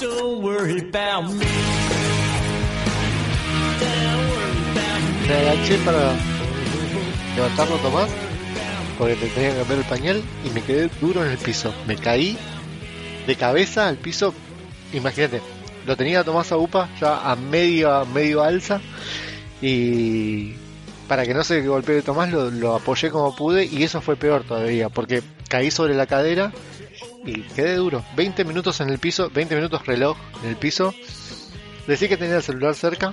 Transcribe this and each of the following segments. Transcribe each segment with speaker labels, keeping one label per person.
Speaker 1: Me.
Speaker 2: Agaché para levantarlo Tomás porque te tenía que cambiar el pañal y me quedé duro en el piso. Me caí de cabeza al piso. Imagínate, lo tenía Tomás a UPA ya a medio, medio alza y para que no se golpee Tomás lo apoyé como pude y eso fue peor todavía porque caí sobre la cadera y quedé duro. 20 minutos en el piso, 20 minutos reloj en el piso. Decí que tenía el celular cerca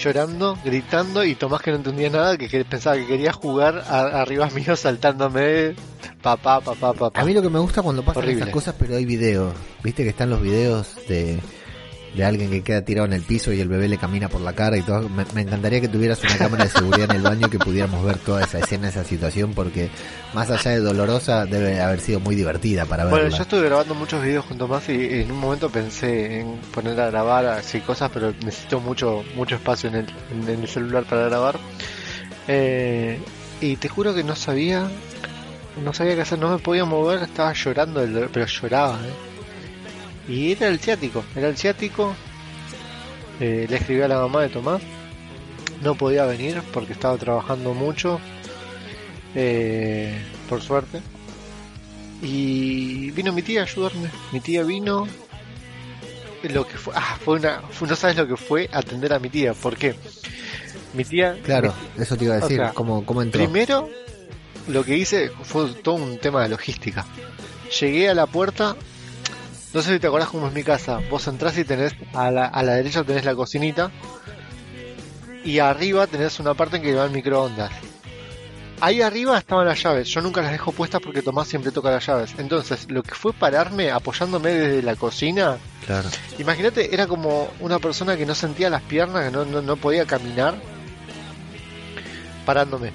Speaker 2: llorando, gritando y Tomás que no entendía nada, que, que pensaba que quería jugar a- arriba mío saltándome papá, papá, papá.
Speaker 3: A mí lo que me gusta cuando pasan
Speaker 2: Horrible.
Speaker 3: estas cosas, pero hay videos. Viste que están los videos de, de alguien que queda tirado en el piso y el bebé le camina por la cara y todo. Me, me encantaría que tuvieras una cámara de seguridad en el baño y que pudiéramos ver toda esa escena, esa situación, porque más allá de dolorosa, debe haber sido muy divertida para verla.
Speaker 2: Bueno, yo estuve grabando muchos videos con Tomás y en un momento pensé en poner a grabar así cosas, pero necesito mucho mucho espacio en el, en el celular para grabar. Eh, y te juro que no sabía, no sabía qué hacer, no me podía mover, estaba llorando, pero lloraba. ¿eh? Y era el ciático, era el ciático. Eh, le escribí a la mamá de Tomás, no podía venir porque estaba trabajando mucho, eh, por suerte. Y vino mi tía a ayudarme. Mi tía vino. Lo que fue, ah, fue una, fue- no sabes lo que fue atender a mi tía. ¿Por qué? Mi tía.
Speaker 3: Claro, eso te iba a
Speaker 2: O
Speaker 3: decir,
Speaker 2: sea,
Speaker 3: ¿cómo, cómo entró?
Speaker 2: Primero, lo que hice fue todo un tema de logística. Llegué a la puerta. No sé si te acordás cómo es mi casa. Vos entrás y tenés a la, a la derecha tenés la cocinita. Y arriba tenés una parte en que va el microondas. Ahí arriba estaban las llaves. Yo nunca las dejo puestas porque Tomás siempre toca las llaves. Entonces, lo que fue pararme apoyándome desde la cocina.
Speaker 3: Claro.
Speaker 2: Imagínate, era como una persona que no sentía las piernas, que no, no, no podía caminar. Parándome.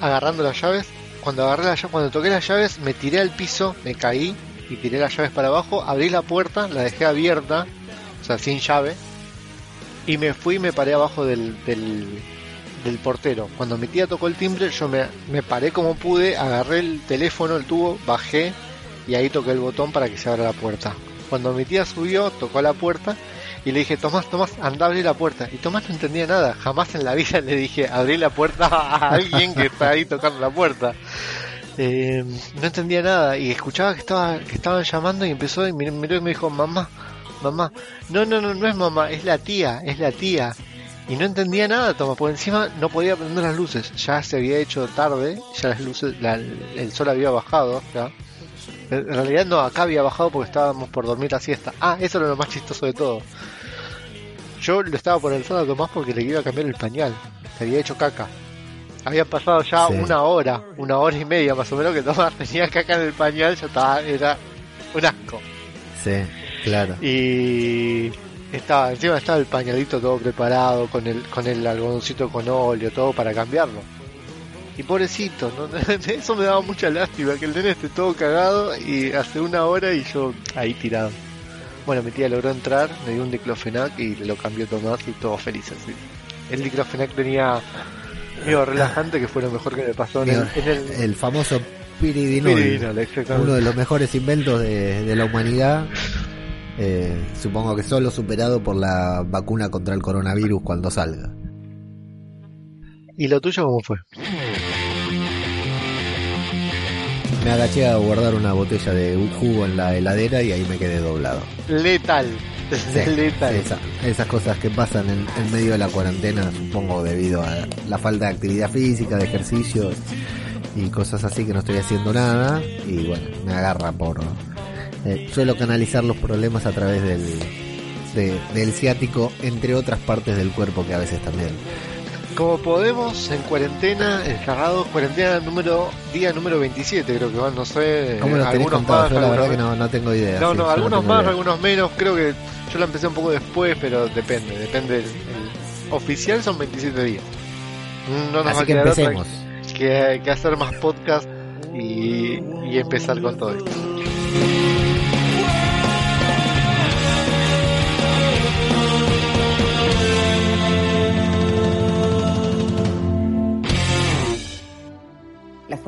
Speaker 2: Agarrando las llaves. Cuando agarré las llaves, cuando toqué las llaves, me tiré al piso, me caí y tiré las llaves para abajo. Abrí la puerta, la dejé abierta, o sea, sin llave. Y me fui y me paré abajo del, del, portero. Cuando mi tía tocó el timbre, yo me, me paré como pude, agarré el teléfono, el tubo, bajé y ahí toqué el botón para que se abra la puerta. Cuando mi tía subió, tocó la puerta y le dije, Tomás, Tomás, anda a abrir la puerta. Y Tomás no entendía nada, jamás en la vida le dije, abrí la puerta a alguien que está ahí tocando la puerta. Eh, no entendía nada y escuchaba que estaba que estaban llamando y empezó y mir- miró y me dijo, mamá, mamá, no, no, no, no es mamá, es la tía, es la tía. Y no entendía nada, Tomás, por encima no podía prender las luces, ya se había hecho tarde, ya las luces, la- el sol había bajado, ya. En realidad no, acá había bajado porque estábamos por dormir la siesta. Ah, eso era lo más chistoso de todo. Yo lo estaba por alzar a Tomás porque le iba a cambiar el pañal. Se había hecho caca. Había pasado ya
Speaker 3: Sí.
Speaker 2: una hora, una hora y media más o menos que Tomás tenía caca en el pañal, ya estaba, era un asco.
Speaker 3: Sí, claro.
Speaker 2: Y estaba, encima estaba el pañalito todo preparado, con el, con el algodoncito con óleo, todo para cambiarlo. Y pobrecito, ¿no? eso me daba mucha lástima, que el nene esté todo cagado y hace una hora y yo ahí tirado. Bueno, mi tía logró entrar, me dio un diclofenac y lo cambió Tomás y todo feliz así. El diclofenac tenía medio relajante que fue lo mejor que me pasó en el, en el,
Speaker 3: El famoso piridinol,
Speaker 2: Piridinol,
Speaker 3: uno de los mejores inventos de, de la humanidad. Eh, supongo que solo superado por la vacuna contra el coronavirus cuando salga.
Speaker 2: ¿Y lo tuyo cómo fue?
Speaker 3: Me agaché a guardar una botella de jugo en la heladera y ahí me quedé doblado.
Speaker 2: Letal.
Speaker 3: Sí,
Speaker 2: Letal.
Speaker 3: esa- esas cosas que pasan en, en medio de la cuarentena, supongo debido a la falta de actividad física, de ejercicio y cosas así que no estoy haciendo nada y bueno, me agarra por... eh, suelo canalizar los problemas a través del, de- del ciático, entre otras partes del cuerpo que a veces también.
Speaker 2: Como podemos, en cuarentena, encerrados, cuarentena número, día número 27 creo que van, no sé,
Speaker 3: ¿Cómo lo tenés
Speaker 2: algunos más,
Speaker 3: Yo la verdad
Speaker 2: algunos
Speaker 3: que no, no tengo idea.
Speaker 2: No,
Speaker 3: sí,
Speaker 2: no, algunos más,
Speaker 3: idea.
Speaker 2: algunos menos, creo que yo la empecé un poco después, pero depende, depende. El, el oficial son 27 días. No nos va a
Speaker 3: que
Speaker 2: quedar otra
Speaker 3: empecemos.
Speaker 2: que, que hacer más podcast y, y empezar con todo esto.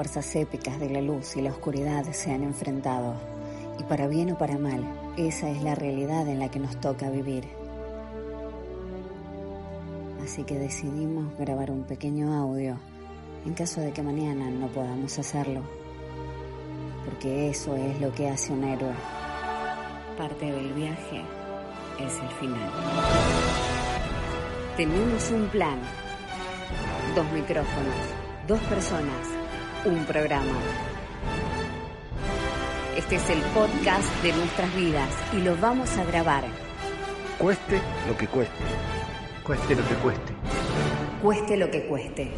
Speaker 4: Fuerzas épicas de la luz y la oscuridad se han enfrentado Y para bien o para mal, esa es la realidad en la que nos toca vivir. Así que decidimos grabar un pequeño audio en caso de que mañana no podamos hacerlo. Porque eso es lo que hace un héroe. Parte del viaje es el final. Tenemos un plan. Dos micrófonos, dos personas, un programa. Este es el podcast de nuestras vidas y lo vamos a grabar.
Speaker 3: Cueste lo que cueste.
Speaker 2: Cueste lo que cueste.
Speaker 4: Cueste lo que cueste.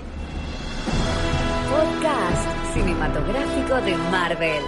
Speaker 4: Podcast cinematográfico de Marvel.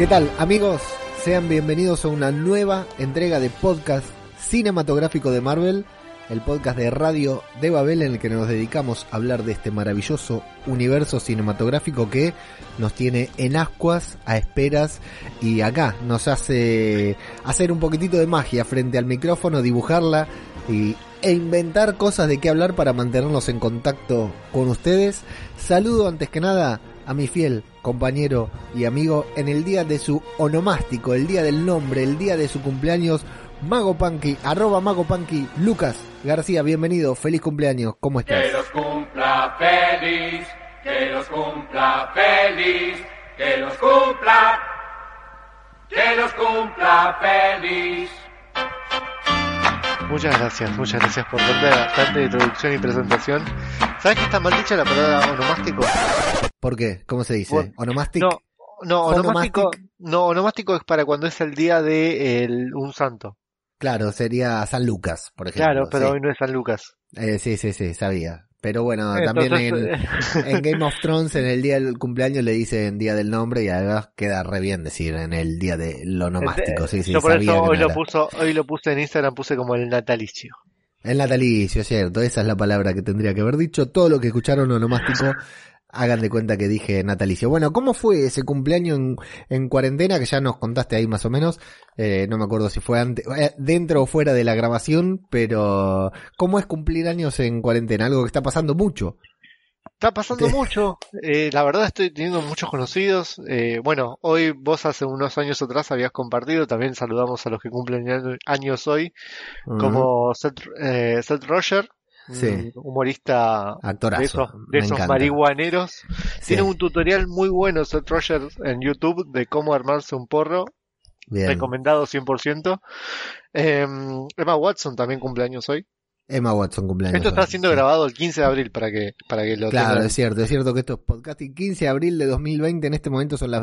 Speaker 3: ¿Qué tal amigos? Sean bienvenidos a una nueva entrega de podcast cinematográfico de Marvel, el podcast de radio de Babel en el que nos dedicamos a hablar de este maravilloso universo cinematográfico que nos tiene en ascuas, a esperas y acá nos hace hacer un poquitito de magia frente al micrófono, dibujarla y, e inventar cosas de qué hablar para mantenernos en contacto con ustedes. Saludo antes que nada a mi fiel compañero y amigo en el día de su onomástico, el día del nombre, el día de su cumpleaños, Mago Punky, arroba Mago Punky, Lucas García, bienvenido, feliz cumpleaños, ¿cómo estás?
Speaker 5: Que los cumpla feliz, que los cumpla feliz, que los cumpla, que los cumpla feliz.
Speaker 2: Muchas gracias, muchas gracias por tanta, tanta introducción y presentación. ¿Sabes que está mal dicha la palabra onomástico?
Speaker 3: ¿Por qué? ¿Cómo se dice?
Speaker 2: Bueno,
Speaker 3: ¿Onomastic?
Speaker 2: No, no, onomástico, no, onomástico es para cuando es el día de el- un santo.
Speaker 3: Claro, sería San Lucas, por ejemplo.
Speaker 2: Claro, pero
Speaker 3: sí.
Speaker 2: hoy no es San Lucas.
Speaker 3: Eh, sí, sí, sí, sabía. Pero bueno, también
Speaker 2: Entonces,
Speaker 3: en, en Game of Thrones, en el día del cumpleaños le dicen día del nombre y además queda re bien decir en el día del onomástico. Sí, sí,
Speaker 2: Yo por eso hoy lo
Speaker 3: era.
Speaker 2: puso, hoy lo puse en Instagram, puse como el natalicio.
Speaker 3: El natalicio, cierto, esa es la palabra que tendría que haber dicho. Todo lo que escucharon onomástico, hagan de cuenta que dije natalicio. Bueno, ¿cómo fue ese cumpleaños en, en cuarentena? Que ya nos contaste ahí más o menos. Eh, no me acuerdo si fue antes, eh, dentro o fuera de la grabación, pero ¿cómo es cumplir años en cuarentena? Algo que está pasando mucho.
Speaker 2: Está pasando mucho, eh, la verdad estoy teniendo muchos conocidos. eh, bueno, hoy vos hace unos años atrás habías compartido, también saludamos a los que cumplen año- años hoy, como Seth, eh, Seth Roger,
Speaker 3: Sí.
Speaker 2: humorista
Speaker 3: Actorazo.
Speaker 2: de esos, de marihuaneros.
Speaker 3: Sí,
Speaker 2: Tiene un tutorial muy bueno Seth Roger en YouTube de cómo armarse un porro,
Speaker 3: bien.
Speaker 2: recomendado 100%. Eh, Emma Watson también cumpleaños hoy.
Speaker 3: Emma Watson cumpleaños.
Speaker 2: Esto está
Speaker 3: hoy,
Speaker 2: siendo
Speaker 3: sí.
Speaker 2: grabado el 15 de abril para que, para que lo
Speaker 3: Claro,
Speaker 2: tengan.
Speaker 3: es cierto, es cierto que esto es podcasting 15 de abril de 2020, en este momento son las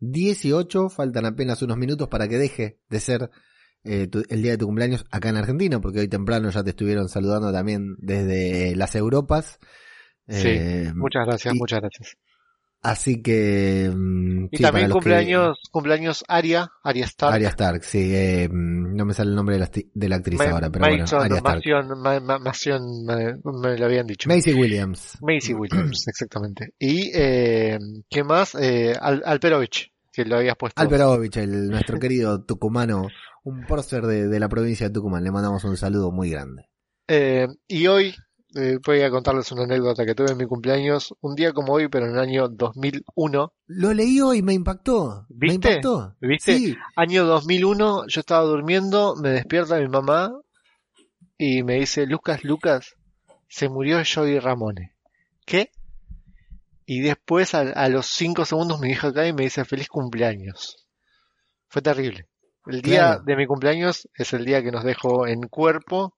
Speaker 3: 23.18, faltan apenas unos minutos para que deje de ser eh, tu- el día de tu cumpleaños acá en Argentina, porque hoy temprano ya te estuvieron saludando también desde las Europas.
Speaker 2: Sí,
Speaker 3: Eh,
Speaker 2: Muchas gracias,
Speaker 3: y-
Speaker 2: muchas gracias.
Speaker 3: Así que... mm,
Speaker 2: Y
Speaker 3: sí,
Speaker 2: también
Speaker 3: que-
Speaker 2: cumpleaños, cumpleaños Aria, Aria Stark.
Speaker 3: Arya Stark, sí, eh, no me sale el nombre de la, de la actriz
Speaker 2: Ma-
Speaker 3: ahora, pero bueno,
Speaker 2: Mason,
Speaker 3: Arya Stark.
Speaker 2: Masion, Ma- me, me lo habían dicho.
Speaker 3: Macy Williams.
Speaker 2: Macy Williams, exactamente. Y, eh, ¿qué más? Eh, Al- Alperovich, que lo habías puesto.
Speaker 3: Alperovich, el, nuestro querido tucumano, un prócer de, de la provincia de Tucumán. Le mandamos un saludo muy grande.
Speaker 2: Eh, y hoy, eh, voy a contarles una anécdota que tuve en mi cumpleaños, un día como hoy, pero en el año 2001.
Speaker 3: Lo leí hoy, me impactó. Me
Speaker 2: ¿Viste?
Speaker 3: impactó.
Speaker 2: ¿Viste?
Speaker 3: Sí.
Speaker 2: Año 2001, yo estaba durmiendo, me despierta mi mamá y me dice, Lucas, Lucas, se murió Joey Ramone. ¿Qué? Y después a, a los cinco segundos mi hija cae y me dice feliz cumpleaños. Fue terrible. El día
Speaker 3: Claro.
Speaker 2: de mi cumpleaños es el día que nos dejó en cuerpo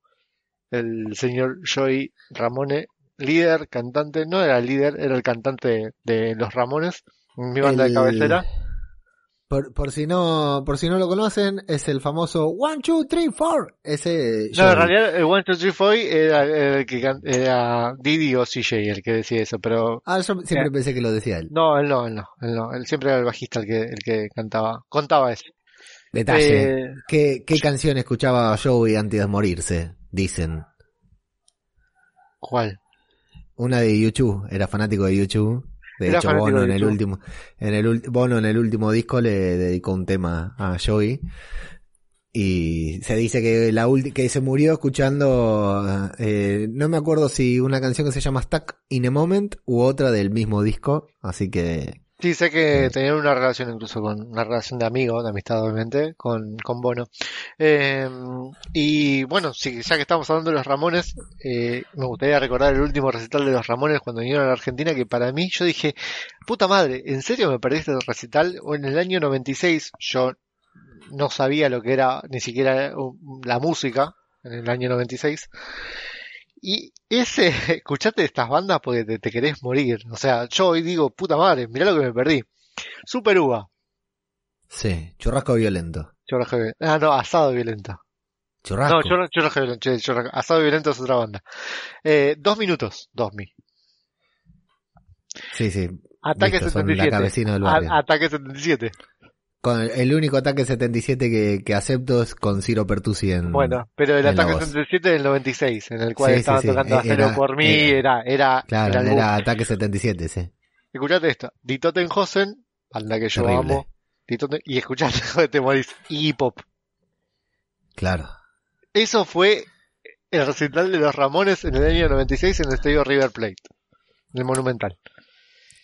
Speaker 2: el señor Joey Ramone, líder, cantante, no era el líder, era el cantante de Los Ramones, mi banda
Speaker 3: El-
Speaker 2: de cabecera.
Speaker 3: Por, por si no, por si no lo conocen, es el famoso One, Two, Three, Four. Ese.
Speaker 2: No, en realidad el One Two Three Four era, era el que era Didi o CJ el que decía eso, pero
Speaker 3: Ah, yo siempre
Speaker 2: Eh.
Speaker 3: pensé que lo decía él.
Speaker 2: no, él no, él no, él no, él siempre era el bajista el que, el que cantaba, contaba eso.
Speaker 3: Detalle.
Speaker 2: Eh,
Speaker 3: ¿Qué, ¿Qué canción escuchaba Joey antes de morirse? Dicen.
Speaker 2: ¿Cuál?
Speaker 3: Una de YouTube, era fanático de YouTube. De
Speaker 2: Era
Speaker 3: hecho, Bono en el último, en el Bono en el último disco le dedicó un tema a Joey. Y se dice que la ulti- que se murió escuchando, eh, no me acuerdo si una canción que se llama Stuck in a Moment u otra del mismo disco, así que
Speaker 2: Sí, sé que tenían una relación incluso con una relación de amigo, de amistad obviamente, con, con Bono. Eh, y bueno, sí, ya que estamos hablando de los Ramones, eh, me gustaría recordar el último recital de los Ramones cuando vinieron a la Argentina, que para mí yo dije, puta madre, ¿en serio me perdiste el recital? O en el año 96 yo no sabía lo que era ni siquiera uh, la música, en el año 96. Y ese, escuchate estas bandas porque te, te querés morir. O sea, yo hoy digo, puta madre, mirá lo que me perdí. Super Uva.
Speaker 3: sí, churrasco violento.
Speaker 2: Churrasco violento. Ah, no, Asado Violento.
Speaker 3: Churrasco.
Speaker 2: No, churra- churrasco violento. churrasco- Asado Violento es otra banda. Eh, dos minutos, dos mil.
Speaker 3: Sí, sí.
Speaker 2: Ataque
Speaker 3: Listo, son la
Speaker 2: 77.
Speaker 3: del
Speaker 2: A-
Speaker 3: barrio.
Speaker 2: ataque 77.
Speaker 3: Con el, el único ataque 77 que, que acepto es con Ciro Pertusi en.
Speaker 2: Bueno, pero el ataque
Speaker 3: voz.
Speaker 2: 77 del 96, en el cual
Speaker 3: Sí, sí,
Speaker 2: estaban
Speaker 3: sí,
Speaker 2: tocando
Speaker 3: eh,
Speaker 2: Hacelo
Speaker 3: era-
Speaker 2: por mí, era, era,
Speaker 3: Claro,
Speaker 2: era el
Speaker 3: era ataque 77, sí.
Speaker 2: Escuchate esto. Die Totenhausen, banda que yo
Speaker 3: Terrible.
Speaker 2: amo. Die Toten- y escuchate, te morís. Iggy Pop.
Speaker 3: Claro.
Speaker 2: Eso fue el recital de los Ramones en el año 96 en el estadio River Plate. En el Monumental.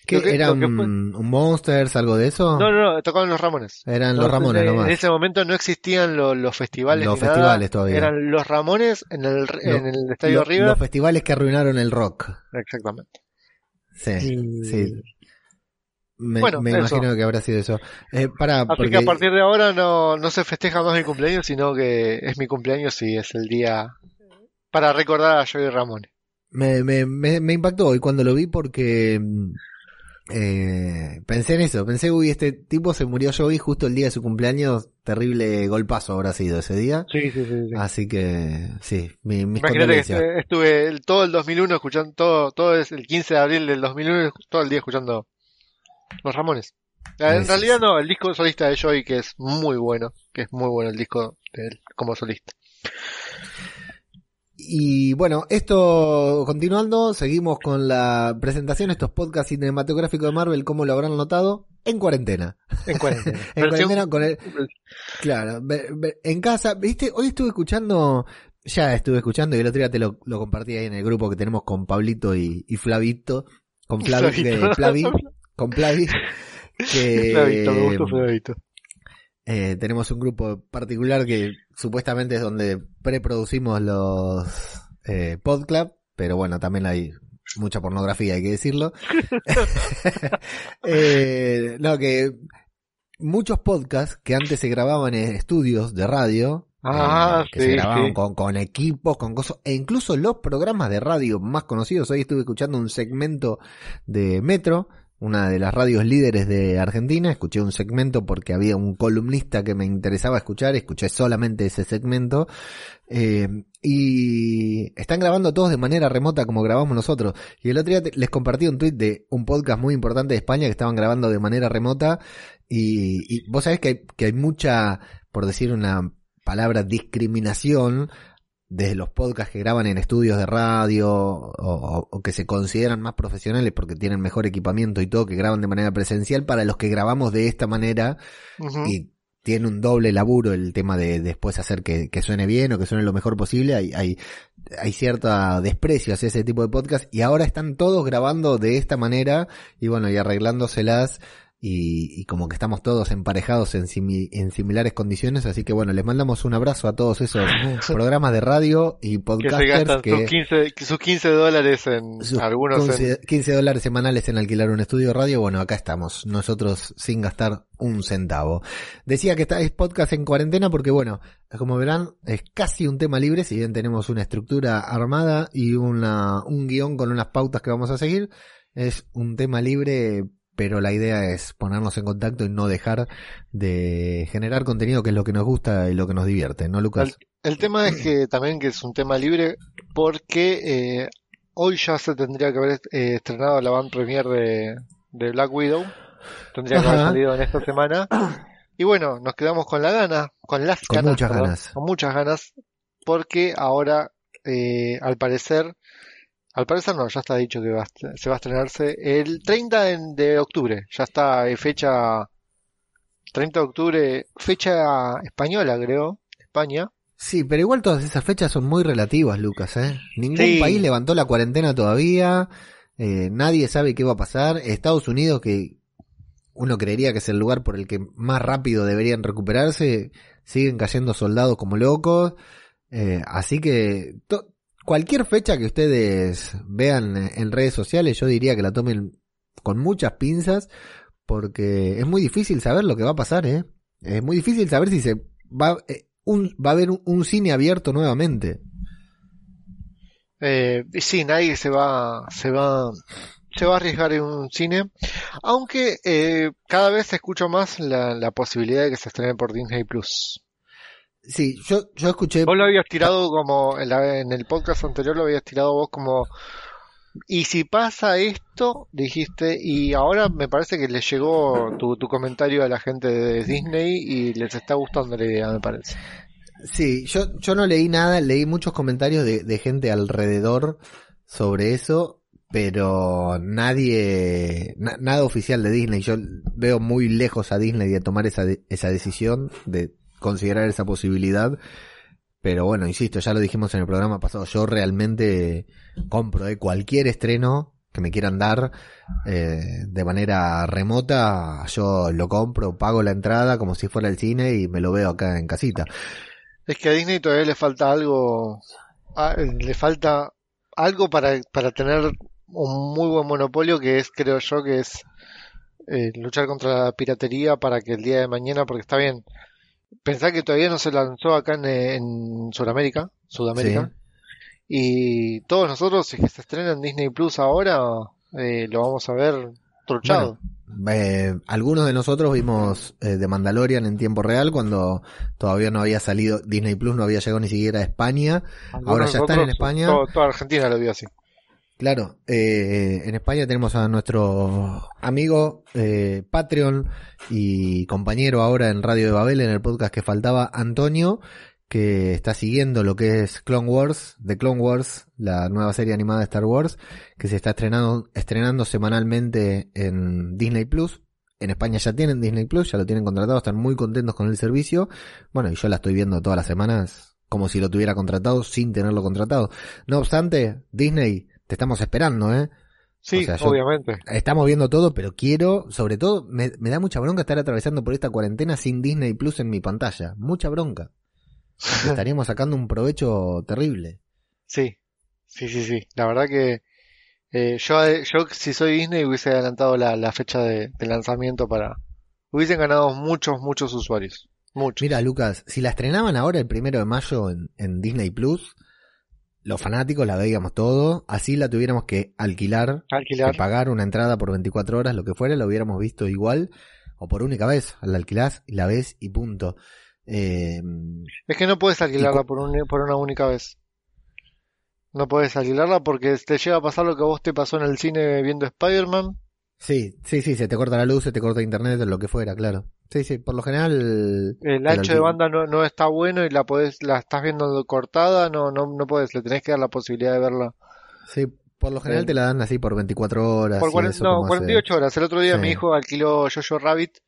Speaker 3: ¿Qué,
Speaker 2: que-
Speaker 3: ¿Era
Speaker 2: que
Speaker 3: un,
Speaker 2: fue-
Speaker 3: un Monsters, algo de eso?
Speaker 2: No, no, no, tocaban los Ramones.
Speaker 3: Eran los Ramones nomás.
Speaker 2: En ese momento no existían lo- los festivales.
Speaker 3: Los
Speaker 2: ni nada.
Speaker 3: festivales todavía.
Speaker 2: Eran los Ramones en el, en el estadio
Speaker 3: Lo-
Speaker 2: River.
Speaker 3: Los festivales que arruinaron el rock.
Speaker 2: Exactamente.
Speaker 3: Sí,
Speaker 2: Y-
Speaker 3: sí. Me,
Speaker 2: Bueno,
Speaker 3: me imagino que habrá sido eso. Eh, para,
Speaker 2: Así
Speaker 3: porque
Speaker 2: que a partir de ahora no, no se festeja más mi cumpleaños, sino que es mi cumpleaños y es el día para recordar a Joey Ramón.
Speaker 3: me, me, me, me impactó y cuando lo vi porque mm, eh, pensé en eso. Pensé, uy, este tipo se murió Joey justo el día de su cumpleaños. Terrible golpazo habrá sido ese día.
Speaker 2: Sí, sí, sí.
Speaker 3: Así que, sí, mi, mis
Speaker 2: Imagínate que estuve, estuve el- todo el 2001 escuchando, todo, todo es el 15 de abril del 2001, todo el día escuchando Los Ramones. Eh, En realidad no, el disco solista de Joey que es muy bueno, que es muy bueno el disco de él como solista.
Speaker 3: Y bueno, esto continuando, seguimos con la presentación, estos podcasts cinematográficos de Marvel, como lo habrán notado, en cuarentena.
Speaker 2: En cuarentena.
Speaker 3: En cuarentena con el, claro, en casa, viste, hoy estuve escuchando, ya estuve escuchando y el otro día te lo, lo compartí ahí en el grupo que tenemos con Pablito y, y Flavito, con Flavi,
Speaker 2: Flavito.
Speaker 3: de Flavi, con Flavi, que
Speaker 2: Flavito, me gustó Flavito.
Speaker 3: Eh, tenemos un grupo particular que supuestamente es donde preproducimos los eh, podclub, pero bueno, también hay mucha pornografía, hay que decirlo. Eh, no, que muchos podcasts que antes se grababan en estudios de radio,
Speaker 2: Ah,
Speaker 3: eh, que
Speaker 2: sí,
Speaker 3: se grababan
Speaker 2: sí.
Speaker 3: con, con equipos, con cosas, e incluso los programas de radio más conocidos. Hoy estuve escuchando un segmento de Metro, una de las radios líderes de Argentina. Escuché un segmento porque había un columnista que me interesaba escuchar, escuché solamente ese segmento. Eh, y están grabando todos de manera remota como grabamos nosotros. Y el otro día les compartí un tweet de un podcast muy importante de España que estaban grabando de manera remota. Y, y vos sabés que hay, que hay mucha, por decir una palabra, discriminación desde los podcasts que graban en estudios de radio o, que se consideran más profesionales porque tienen mejor equipamiento y todo, que graban de manera presencial, para los que grabamos de esta manera y tiene un doble laburo el tema de después hacer que, que suene bien o que suene lo mejor posible. Hay, hay, hay cierto desprecio hacia ese tipo de podcast y ahora están todos grabando de esta manera y bueno, y arreglándoselas y, y como que estamos todos emparejados en, simi- en similares condiciones. Así que bueno, les mandamos un abrazo a todos esos programas de radio y
Speaker 2: que se
Speaker 3: podcasters
Speaker 2: gastan
Speaker 3: que,
Speaker 2: sus 15, sus 15 dólares en
Speaker 3: sus
Speaker 2: algunos en,
Speaker 3: 15, 15 dólares semanales en alquilar un estudio de radio, bueno, acá estamos, nosotros sin gastar un centavo. Decía que está es podcast en cuarentena porque, bueno, como verán, es casi un tema libre, si bien tenemos una estructura armada y una, un guion con unas pautas que vamos a seguir, es un tema libre, pero la idea es ponernos en contacto y no dejar de generar contenido que es lo que nos gusta y lo que nos divierte, ¿no, Lucas?
Speaker 2: El tema es que también que es un tema libre porque eh, hoy ya se tendría que haber eh, estrenado la van premier de, de Black Widow. Tendría que haber salido en esta semana. Y bueno, nos quedamos con la gana, con las
Speaker 3: Con
Speaker 2: ganas,
Speaker 3: muchas
Speaker 2: perdón,
Speaker 3: ganas.
Speaker 2: con muchas ganas, porque ahora, eh, al parecer, al parecer no, ya está dicho que va se va a estrenarse el 30 de, octubre, ya está eh, fecha 30 de octubre, fecha española creo, España.
Speaker 3: Sí, pero igual todas esas fechas son muy relativas, Lucas, ¿eh? Ningún
Speaker 2: Sí.
Speaker 3: país levantó la cuarentena todavía, eh, nadie sabe qué va a pasar. Estados Unidos, que uno creería que es el lugar por el que más rápido deberían recuperarse, siguen cayendo soldados como locos. Eh, así que to- cualquier fecha que ustedes vean eh, en redes sociales, yo diría que la tomen con muchas pinzas, porque es muy difícil saber lo que va a pasar, ¿eh? Es muy difícil saber si se va, eh, un, va a haber un, cine abierto nuevamente.
Speaker 2: Eh, sí, nadie se va, se va, se va a arriesgar en un cine, aunque eh, cada vez escucho más la, la posibilidad de que se estrene por Disney Plus.
Speaker 3: Sí, yo, yo escuché.
Speaker 2: Vos lo habías tirado como, en, la- en el podcast anterior lo habías tirado vos como, y si pasa esto, dijiste, y ahora me parece que le llegó tu, tu comentario a la gente de Disney y les está gustando la idea, me parece.
Speaker 3: Sí, yo, yo no leí nada, leí muchos comentarios de, de gente alrededor sobre eso, pero nadie, na- nada oficial de Disney. Yo veo muy lejos a Disney de tomar esa, esa decisión, de considerar esa posibilidad. Pero bueno, insisto, ya lo dijimos en el programa pasado, yo realmente compro eh, cualquier estreno que me quieran dar eh, de manera remota, yo lo compro, pago la entrada como si fuera el cine y me lo veo acá en casita.
Speaker 2: Es que a Disney todavía le falta algo, ah, le falta algo para, para tener un muy buen monopolio que es, creo yo, que es eh, luchar contra la piratería para que el día de mañana, porque está bien, pensar que todavía no se lanzó acá en, en Sudamérica, Sudamérica, y todos nosotros, si que se estrena en Disney Plus ahora, eh, lo vamos a ver truchado.
Speaker 3: Eh, algunos de nosotros vimos eh, The Mandalorian en tiempo real cuando todavía no había salido, Disney Plus no había llegado ni siquiera a España.
Speaker 2: Algunos
Speaker 3: ahora ya están en España.
Speaker 2: todo- toda Argentina lo vio así.
Speaker 3: Claro, eh, en España tenemos a nuestro amigo eh, Patreon y compañero ahora en Radio de Babel en el podcast que faltaba, Antonio, que está siguiendo lo que es Clone Wars, The Clone Wars, la nueva serie animada de Star Wars, que se está estrenando, estrenando semanalmente en Disney Plus. En España ya tienen Disney Plus, ya lo tienen contratado, están muy contentos con el servicio. Bueno, y yo la estoy viendo todas las semanas como si lo tuviera contratado sin tenerlo contratado. No obstante, Disney, te estamos esperando, ¿eh?
Speaker 2: Sí,
Speaker 3: O sea, yo-
Speaker 2: obviamente.
Speaker 3: Estamos viendo todo, pero quiero, sobre todo, me, me da mucha bronca estar atravesando por esta cuarentena sin Disney Plus en mi pantalla. Mucha bronca. Estaríamos sacando un provecho terrible.
Speaker 2: Sí, sí, sí, sí. La verdad que eh, yo, yo si soy Disney hubiese adelantado la, la fecha de, de lanzamiento para... Hubiesen ganado muchos, muchos usuarios. Muchos.
Speaker 3: Mira, Lucas, si la estrenaban ahora el primero de mayo en, en Disney Plus, los fanáticos la veíamos todo, así la tuviéramos que alquilar,
Speaker 2: Alquilar.
Speaker 3: que pagar una entrada por 24 horas, lo que fuera, lo hubiéramos visto igual, o por única vez, la alquilás y la ves y punto. Eh,
Speaker 2: Es que no puedes alquilarla por, un- por una única vez. No puedes alquilarla porque te llega a pasar lo que a vos te pasó en el cine viendo Spider-Man.
Speaker 3: Sí, sí, sí, se te corta la luz, se te corta internet, lo que fuera, claro. Sí, sí, por lo general...
Speaker 2: El ancho de banda no, no está bueno y la podés, la estás viendo cortada, no, no, no puedes, le tenés que dar la posibilidad de verla.
Speaker 3: Sí, por lo general
Speaker 2: Sí.
Speaker 3: te la dan así por 24 horas.
Speaker 2: Por
Speaker 3: y
Speaker 2: cuaren-
Speaker 3: eso
Speaker 2: no,
Speaker 3: como hace-
Speaker 2: 48 horas. El otro día
Speaker 3: Sí.
Speaker 2: mi hijo alquiló Jojo Rabbit.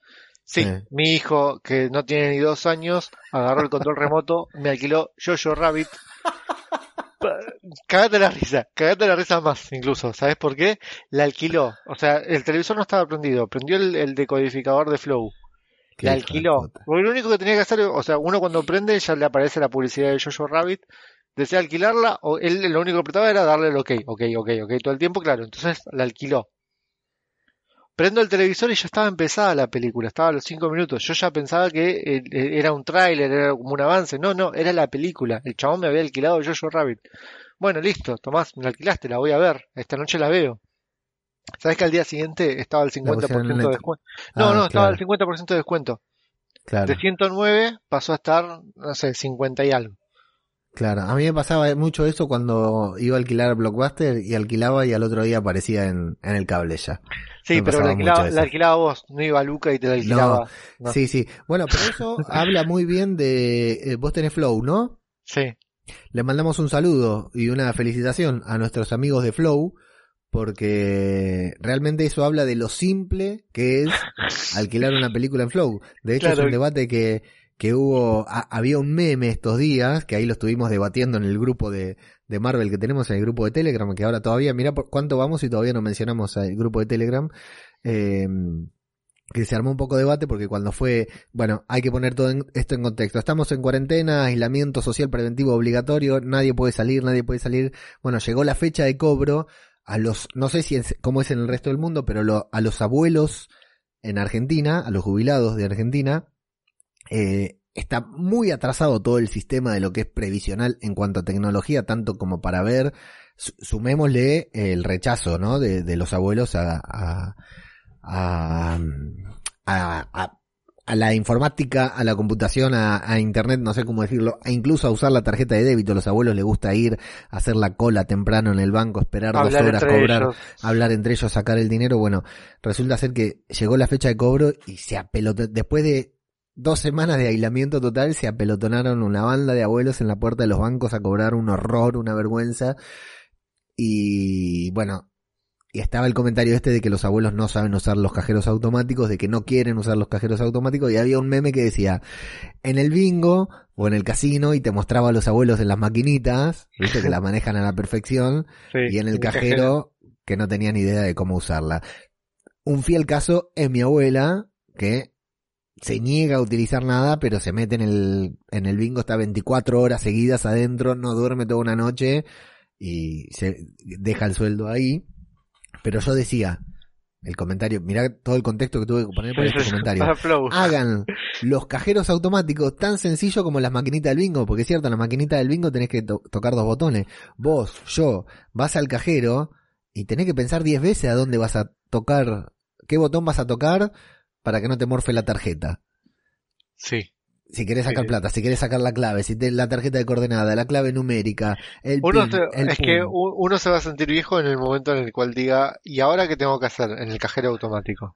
Speaker 2: Sí,
Speaker 3: Sí.
Speaker 2: mi hijo, que no tiene ni dos años, agarró el control remoto, me alquiló Jojo Rabbit. Cagate la risa, cagate la risa más incluso. ¿Sabes por qué? La alquiló. O sea, el televisor no estaba prendido, prendió el, el decodificador de Flow.
Speaker 3: Qué
Speaker 2: La alquiló. Porque lo único que tenía que hacer, o sea, uno cuando prende ya le aparece la publicidad de Jojo Rabbit. Desea alquilarla, o él lo único que apretaba era darle el ok, ok, ok, ok, todo el tiempo, claro. Entonces la alquiló. Prendo el televisor y ya estaba empezada la película, estaba a los cinco minutos. Yo ya pensaba que eh, eh, era un tráiler, era como un avance. No, no, era la película. El chabón me había alquilado Jojo Rabbit. Bueno, listo, Tomás, me la alquilaste, la voy a ver. Esta noche la veo. ¿Sabes que al día siguiente estaba al 50%
Speaker 3: pusieron en
Speaker 2: de descuento? No,
Speaker 3: Ah,
Speaker 2: no, estaba al
Speaker 3: claro,
Speaker 2: 50% de descuento.
Speaker 3: Claro,
Speaker 2: De 109 pasó a estar, no sé, 50 y algo.
Speaker 3: Claro, a mí me pasaba mucho eso cuando iba a alquilar Blockbuster y alquilaba y al otro día aparecía en, en el cable ya.
Speaker 2: Sí,
Speaker 3: Me
Speaker 2: pero la alquilaba, la vos, no iba a Luca y te la alquilaba. No.
Speaker 3: Sí, sí. Bueno, pero eso habla muy bien de... eh, vos tenés Flow, ¿no?
Speaker 2: Sí.
Speaker 3: Le mandamos un saludo y una felicitación a nuestros amigos de Flow porque realmente eso habla de lo simple que es alquilar una película en Flow. De hecho, es un debate que, que hubo, había un meme estos días, que ahí lo estuvimos debatiendo en el grupo de, de Marvel que tenemos, en el grupo de Telegram, que ahora todavía, mira por cuánto vamos y todavía no mencionamos el grupo de Telegram. Eh, que se armó un poco de debate porque cuando fue, bueno, hay que poner todo en- esto en contexto. Estamos en cuarentena, aislamiento social preventivo obligatorio, nadie puede salir, nadie puede salir. Bueno, llegó la fecha de cobro a los, no sé si es, cómo es en el resto del mundo, pero lo- a los abuelos en Argentina, a los jubilados de Argentina, eh, está muy atrasado todo el sistema de lo que es previsional en cuanto a tecnología, tanto como para ver, su- sumémosle el rechazo, ¿no? De, de los abuelos a, a, a, a- la informática, a la computación, a, a internet, no sé cómo decirlo, e incluso a usar la tarjeta de débito. A los abuelos les gusta ir a hacer la cola temprano en el banco, esperar dos horas, cobrar,
Speaker 2: ellos.
Speaker 3: hablar entre ellos, sacar el dinero. Bueno, resulta ser que llegó la fecha de cobro y se apelotó, después de dos semanas de aislamiento total, se apelotonaron una banda de abuelos en la puerta de los bancos a cobrar un horror, una vergüenza. Y bueno, y estaba el comentario este de que los abuelos no saben usar los cajeros automáticos, de que no quieren usar los cajeros automáticos, y había un meme que decía, en el bingo o en el casino, y te mostraba a los abuelos en las maquinitas, viste que la manejan a la perfección,
Speaker 2: Sí,
Speaker 3: y en el cajero que no tenían idea de cómo usarla. Un fiel caso es mi abuela, que se niega a utilizar nada, pero se mete en el, en el bingo, está 24 horas seguidas adentro, no duerme toda una noche y se deja el sueldo ahí. Pero yo decía, el comentario, mirá todo el contexto que tuve que poner para este comentario. Hagan los cajeros automáticos tan sencillo como las maquinitas del bingo, porque es cierto, en la maquinita del bingo tenés que to- tocar dos botones. Vos, yo, vas al cajero y tenés que pensar 10 veces a dónde vas a tocar, qué botón vas a tocar para que no te morfe la tarjeta.
Speaker 2: Sí.
Speaker 3: Si querés sacar
Speaker 2: sí.
Speaker 3: plata, si querés sacar la clave, si te, la tarjeta de coordenada, la clave numérica, el
Speaker 2: Uno
Speaker 3: PIN,
Speaker 2: se-
Speaker 3: el
Speaker 2: es que uno se va a sentir viejo en el momento en el cual diga, ¿y ahora qué tengo que hacer? En el cajero automático.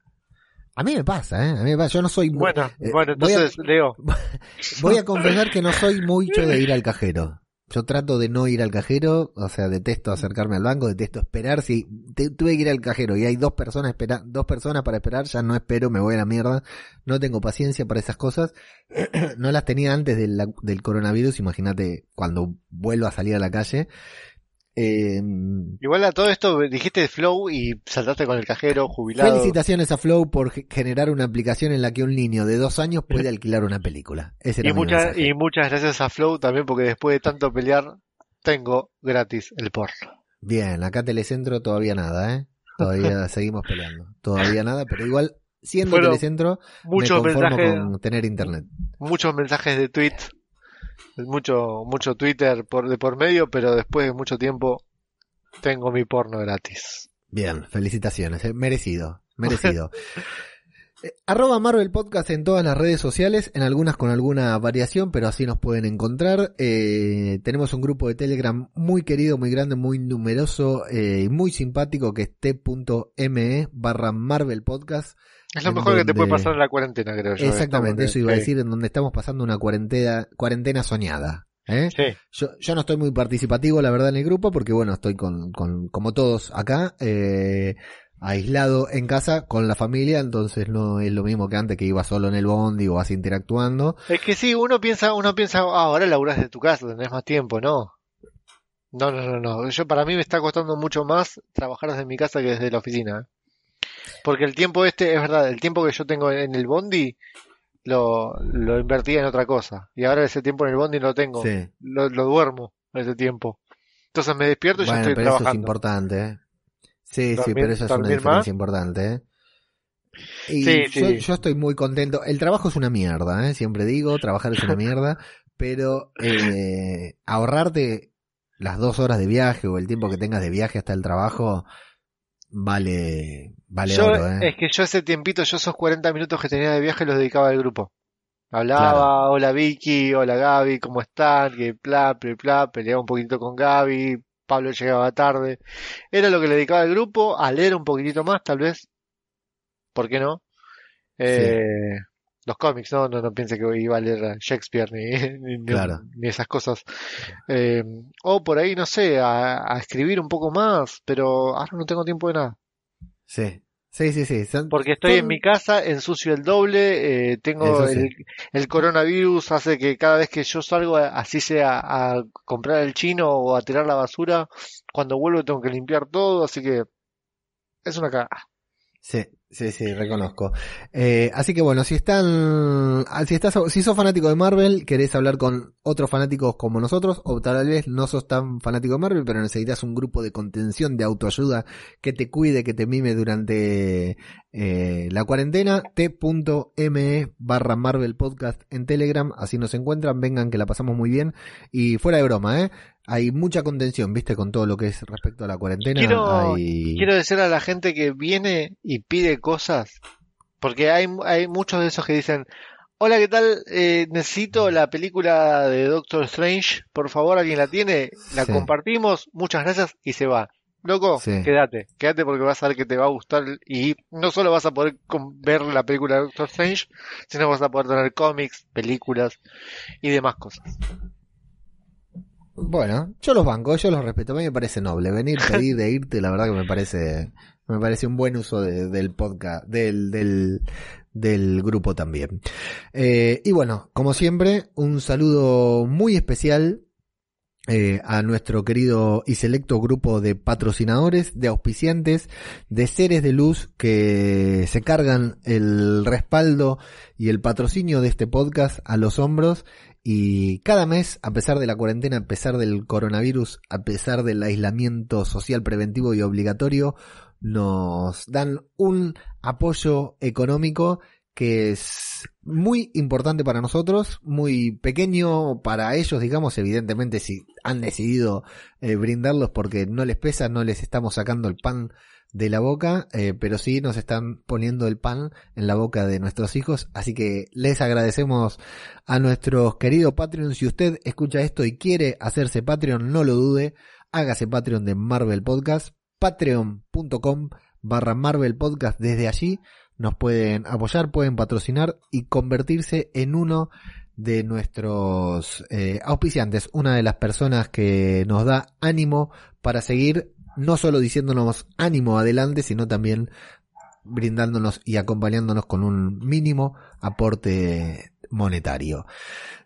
Speaker 3: A mí me pasa, ¿eh? A mí me pasa. Yo no soy...
Speaker 2: Bueno,
Speaker 3: eh,
Speaker 2: bueno,
Speaker 3: voy a-
Speaker 2: entonces, Leo,
Speaker 3: Voy a confesar que no soy mucho de ir al cajero. Yo trato de no ir al cajero, o sea, detesto acercarme al banco, detesto esperar. Si te- tuve que ir al cajero y hay dos personas espera, dos personas para esperar, ya no espero, me voy a la mierda. No tengo paciencia para esas cosas. no las tenía antes de la- del coronavirus, imagínate cuando vuelvo a salir a la calle. Eh,
Speaker 2: igual a todo esto dijiste Flow y saltaste con el cajero jubilado.
Speaker 3: felicitaciones a Flow por ge- generar una aplicación en la que un niño de dos años puede alquilar una película. Ese
Speaker 2: Y, muchas y muchas gracias a Flow también porque después de tanto pelear tengo gratis el porno.
Speaker 3: Bien, acá Telecentro todavía nada, ¿eh? Todavía seguimos peleando. Todavía nada, pero igual, siendo
Speaker 2: Bueno,
Speaker 3: Telecentro, me
Speaker 2: Muchos
Speaker 3: conformo
Speaker 2: mensajes,
Speaker 3: con tener internet.
Speaker 2: muchos mensajes de tweet, mucho, mucho Twitter por, de por medio, pero después de mucho tiempo tengo mi porno gratis.
Speaker 3: Bien, felicitaciones, ¿eh? merecido, merecido. Eh, Arroba Marvel Podcast en todas las redes sociales, en algunas con alguna variación, pero así nos pueden encontrar. Eh, tenemos un grupo de Telegram muy querido, muy grande, muy numeroso y muy simpático que es t.me barra Marvel Podcast.
Speaker 2: Es lo mejor que te puede pasar en la cuarentena, creo yo.
Speaker 3: Exactamente, eso iba a decir, en donde estamos pasando una cuarentena, cuarentena soñada. ¿eh?
Speaker 2: Sí,
Speaker 3: Yo, yo no estoy muy participativo, la verdad, en el grupo, porque bueno, estoy con, con como todos acá, eh, aislado en casa con la familia, entonces no es lo mismo que antes que iba solo en el bondi o vas interactuando.
Speaker 2: Es que sí, uno piensa, uno piensa, ah, ahora laburás de tu casa, tenés más tiempo, ¿no? No, no, no, no. Yo, para mí me está costando mucho más trabajar desde mi casa que desde la oficina. ¿eh? Porque el tiempo este, es verdad, el tiempo que yo tengo en el bondi, lo, lo invertía en otra cosa. Y ahora ese tiempo en el bondi no lo tengo.
Speaker 3: Sí.
Speaker 2: Lo, lo duermo, ese tiempo. Entonces me despierto y
Speaker 3: Bueno,
Speaker 2: estoy
Speaker 3: pero eso es
Speaker 2: trabajando.
Speaker 3: importante, ¿eh? Sí, sí, pero eso es una diferencia
Speaker 2: más.
Speaker 3: importante, ¿eh? Y
Speaker 2: Sí,
Speaker 3: yo,
Speaker 2: sí.
Speaker 3: yo estoy muy contento. El trabajo es una mierda, ¿eh? Siempre digo, trabajar es una mierda, pero eh, ahorrarte las dos horas de viaje o el tiempo que tengas de viaje hasta el trabajo vale, vale
Speaker 2: Yo,
Speaker 3: oro, ¿eh?
Speaker 2: es que yo ese tiempito, yo esos 40 minutos que tenía de viaje los dedicaba al grupo. Hablaba,
Speaker 3: Claro.
Speaker 2: hola Vicky, hola Gaby, ¿cómo están? Que bla, bla, bla, peleaba un poquito con Gaby, Pablo llegaba tarde. Era lo que le dedicaba al grupo, a leer un poquitito más, tal vez. ¿Por qué no? Eh, los cómics, ¿no? No, no piense que iba a leer a Shakespeare ni, ni, ni-
Speaker 3: Claro.
Speaker 2: ni esas cosas. Eh, o por ahí, no sé, a, a escribir un poco más, pero ahora no tengo tiempo de nada.
Speaker 3: Sí, sí, sí, sí. Son-
Speaker 2: Porque estoy en mi casa, ensucio el doble, eh, tengo
Speaker 3: sí.
Speaker 2: el, el coronavirus, hace que cada vez que yo salgo, así sea a comprar el chino o a tirar la basura, cuando vuelvo tengo que limpiar todo, así que es una cagada.
Speaker 3: Sí, sí, sí, reconozco. Eh, así que bueno, si están, ah, si estás, si sos fanático de Marvel, querés hablar con otros fanáticos como nosotros, o tal vez no sos tan fanático de Marvel, pero necesitas un grupo de contención, de autoayuda, que te cuide, que te mime durante eh, la cuarentena, t.me barra Marvel Podcast en Telegram, así nos encuentran, vengan que la pasamos muy bien, y fuera de broma, eh, hay mucha contención, viste, con todo lo que es respecto a la cuarentena.
Speaker 2: Quiero-
Speaker 3: hay-
Speaker 2: Quiero decir a la gente que viene y pide cosas, porque hay, hay muchos de esos que dicen, hola, ¿qué tal? Eh, necesito la película de Doctor Strange, por favor, ¿alguien la tiene? La
Speaker 3: Sí.
Speaker 2: compartimos, muchas gracias y se va. Loco,
Speaker 3: Sí.
Speaker 2: quédate, quédate porque vas a ver que te va a gustar y no solo vas a poder ver la película de Doctor Strange, sino vas a poder tener cómics, películas y demás cosas.
Speaker 3: Bueno, yo los banco, yo los respeto, a mí me parece noble. Venir, pedir, de irte, la verdad que me parece, me parece un buen uso de- del podcast, del, del, del grupo también. Eh, y bueno, como siempre, un saludo muy especial eh, a nuestro querido y selecto grupo de patrocinadores, de auspiciantes, de seres de luz que se cargan el respaldo y el patrocinio de este podcast a los hombros y cada mes, a pesar de la cuarentena, a pesar del coronavirus, a pesar del aislamiento social preventivo y obligatorio, nos dan un apoyo económico que es muy importante para nosotros, muy pequeño para ellos, digamos, evidentemente si han decidido eh, brindarlos porque no les pesa, no les estamos sacando el pan de la boca, eh, pero sí nos están poniendo el pan en la boca de nuestros hijos, así que les agradecemos a nuestros queridos Patreons. Si usted escucha esto y quiere hacerse Patreon, no lo dude, hágase Patreon de Marvel Podcast, patreon.com barra Marvel Podcast, desde allí nos pueden apoyar, pueden patrocinar y convertirse en uno de nuestros eh, auspiciantes, una de las personas que nos da ánimo para seguir, no solo diciéndonos ánimo adelante, sino también brindándonos y acompañándonos con un mínimo aporte monetario.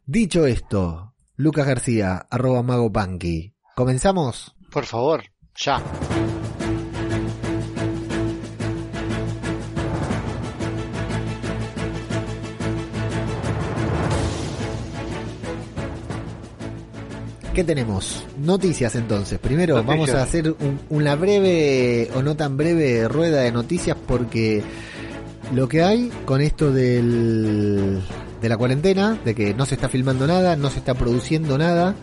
Speaker 3: Dicho esto, Lucas García, arroba Mago Punky. ¿Comenzamos?
Speaker 2: Por favor, ya.
Speaker 3: ¿Qué tenemos? Noticias entonces. Primero
Speaker 2: Noticias.
Speaker 3: vamos a hacer un- una breve o no tan breve rueda de noticias porque lo que hay con esto del, de la cuarentena, de que no se está filmando nada, no se está produciendo nada,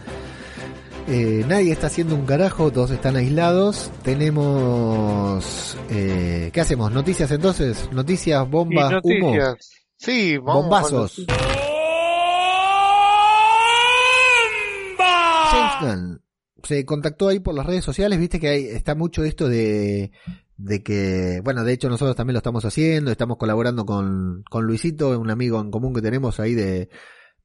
Speaker 3: eh, nadie está haciendo un carajo, todos están aislados. Tenemos... Eh, ¿Qué hacemos? ¿Noticias entonces? ¿Noticias, bombas, humo?
Speaker 2: Sí, vamos
Speaker 3: Bombazos. Se contactó ahí por las redes sociales, viste que hay, está mucho esto de, de que, bueno, de hecho nosotros también lo estamos haciendo, estamos colaborando con, con Luisito, un amigo en común que tenemos ahí de,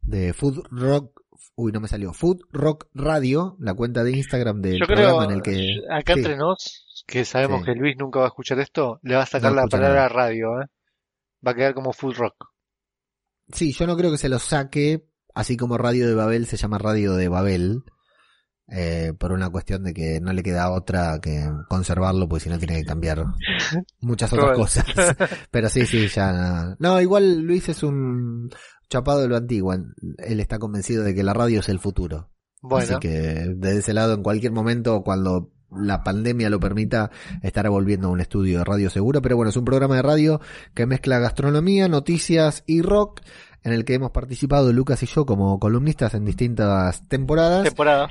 Speaker 3: de Food Rock, uy, no me salió, Food Rock Radio, la cuenta de Instagram del
Speaker 2: Yo
Speaker 3: programa en el que...
Speaker 2: acá
Speaker 3: sí,
Speaker 2: entre nos, que sabemos
Speaker 3: Sí.
Speaker 2: que Luis nunca va a escuchar esto, le va a sacar
Speaker 3: No
Speaker 2: la palabra
Speaker 3: nada.
Speaker 2: radio, ¿eh? Va a quedar como full rock.
Speaker 3: Sí, yo no creo que se lo saque, así como Radio de Babel se llama Radio de Babel, eh, por una cuestión de que no le queda otra que conservarlo, pues si no tiene que cambiar muchas otras cosas. Pero sí, sí, ya. No, igual Luis es un chapado de lo antiguo. Él está convencido de que la radio es el futuro.
Speaker 2: Bueno,
Speaker 3: Así que desde ese lado, en cualquier momento, cuando la pandemia lo permita, estará volviendo a un estudio de radio seguro. Pero bueno, es un programa de radio que mezcla gastronomía, noticias y rock, en el que hemos participado Lucas y yo como columnistas en distintas temporadas.
Speaker 2: temporada.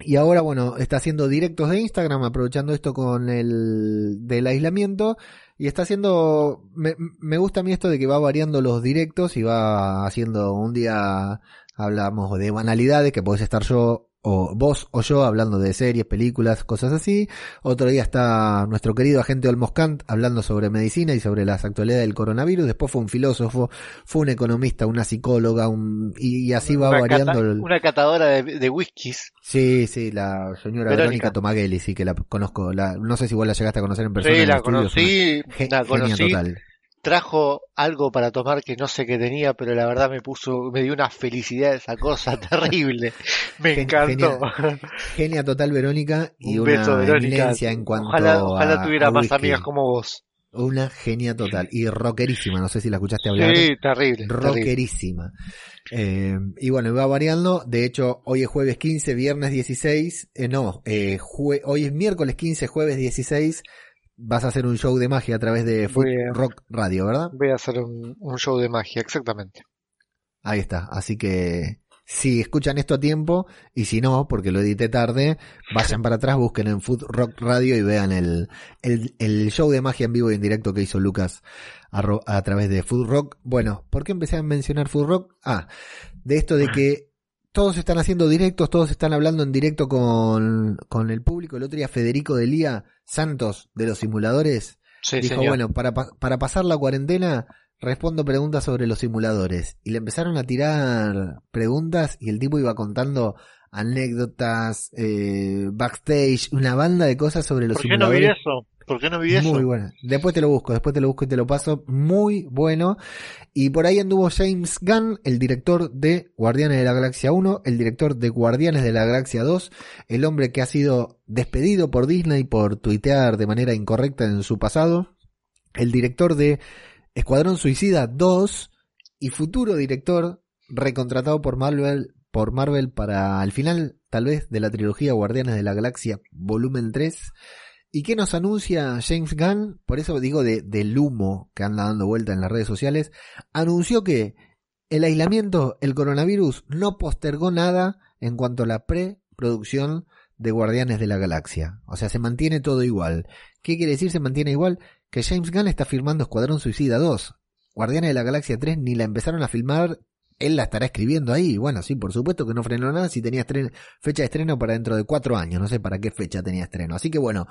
Speaker 3: Y ahora, bueno, está haciendo directos de Instagram, aprovechando esto con el del aislamiento. y está haciendo, me, me gusta a mí esto de que va variando los directos y va haciendo un día hablamos de banalidades que podés estar yo o vos o yo hablando de series, películas, cosas así. Otro día está nuestro querido agente Olmoscant hablando sobre medicina y sobre las actualidades del coronavirus. Después fue un filósofo, fue un economista, una psicóloga, un, y, y así va
Speaker 2: una,
Speaker 3: variando.
Speaker 2: cata-
Speaker 3: el-
Speaker 2: una catadora de, de whiskies.
Speaker 3: Sí, sí, la señora
Speaker 2: Verónica.
Speaker 3: Verónica, Tomaghelli, sí que la conozco. La, no sé si vos la llegaste a conocer en persona.
Speaker 2: Sí,
Speaker 3: en
Speaker 2: la conocí, la
Speaker 3: genia
Speaker 2: conocí.
Speaker 3: total.
Speaker 2: Trajo algo para tomar que no sé qué tenía, pero la verdad me puso, me dio una felicidad esa cosa terrible. Me encantó.
Speaker 3: Genia total Verónica y
Speaker 2: Un
Speaker 3: una
Speaker 2: Verónica.
Speaker 3: en cuanto
Speaker 2: Ojalá, ojalá
Speaker 3: a-
Speaker 2: tuviera
Speaker 3: a
Speaker 2: más
Speaker 3: whisky.
Speaker 2: amigas como vos.
Speaker 3: Una genia total. Y rockerísima, no sé si la escuchaste hablar.
Speaker 2: Sí, terrible. terrible.
Speaker 3: Rockerísima. Eh, y bueno, va variando. De hecho, hoy es jueves 15, viernes 16. Eh, no, eh, hoy es miércoles 15, jueves 16. Vas a hacer un show de magia a través de Food
Speaker 2: Voy a-
Speaker 3: Rock Radio, ¿verdad?
Speaker 2: Voy a hacer un, un show de magia, exactamente.
Speaker 3: Ahí está. Así que si escuchan esto a tiempo y si no, porque lo edité tarde, vayan para atrás, busquen en Food Rock Radio y vean el, el, el show de magia en vivo y en directo que hizo Lucas a, a través de Food Rock. Bueno, ¿por qué empecé a mencionar Food Rock? Ah, de esto de que todos están haciendo directos, todos están hablando en directo con, con el público. El otro día Federico Delía Santos de los simuladores
Speaker 2: Sí,
Speaker 3: dijo,
Speaker 2: señor.
Speaker 3: bueno, para, pa- para pasar la cuarentena respondo preguntas sobre los simuladores. Y le empezaron a tirar preguntas y el tipo iba contando anécdotas, eh, backstage, una banda de cosas sobre los
Speaker 2: ¿Por qué no vi eso? ¿Por qué no vi eso?
Speaker 3: Muy buena. Después te lo busco, después te lo busco y te lo paso. Muy bueno. Y por ahí anduvo James Gunn, el director de Guardianes de la Galaxia 1, el director de Guardianes de la Galaxia 2, el hombre que ha sido despedido por Disney por tuitear de manera incorrecta en su pasado, el director de Escuadrón Suicida 2 y futuro director recontratado por Marvel por Marvel para el final tal vez de la trilogía Guardianes de la Galaxia volumen 3 ¿Y qué nos anuncia James Gunn? Por eso digo de, del humo que anda dando vuelta en las redes sociales. Anunció que el aislamiento, el coronavirus, no postergó nada en cuanto a la preproducción de Guardianes de la Galaxia. O sea, se mantiene todo igual. ¿Qué quiere decir se mantiene igual? Que James Gunn está filmando Escuadrón Suicida 2. Guardianes de la Galaxia 3 ni la empezaron a filmar. Él la estará escribiendo ahí. Bueno, sí, por supuesto que no frenó nada si tenía estreno- fecha de estreno para dentro de cuatro años. No sé para qué fecha tenía estreno. Así que bueno,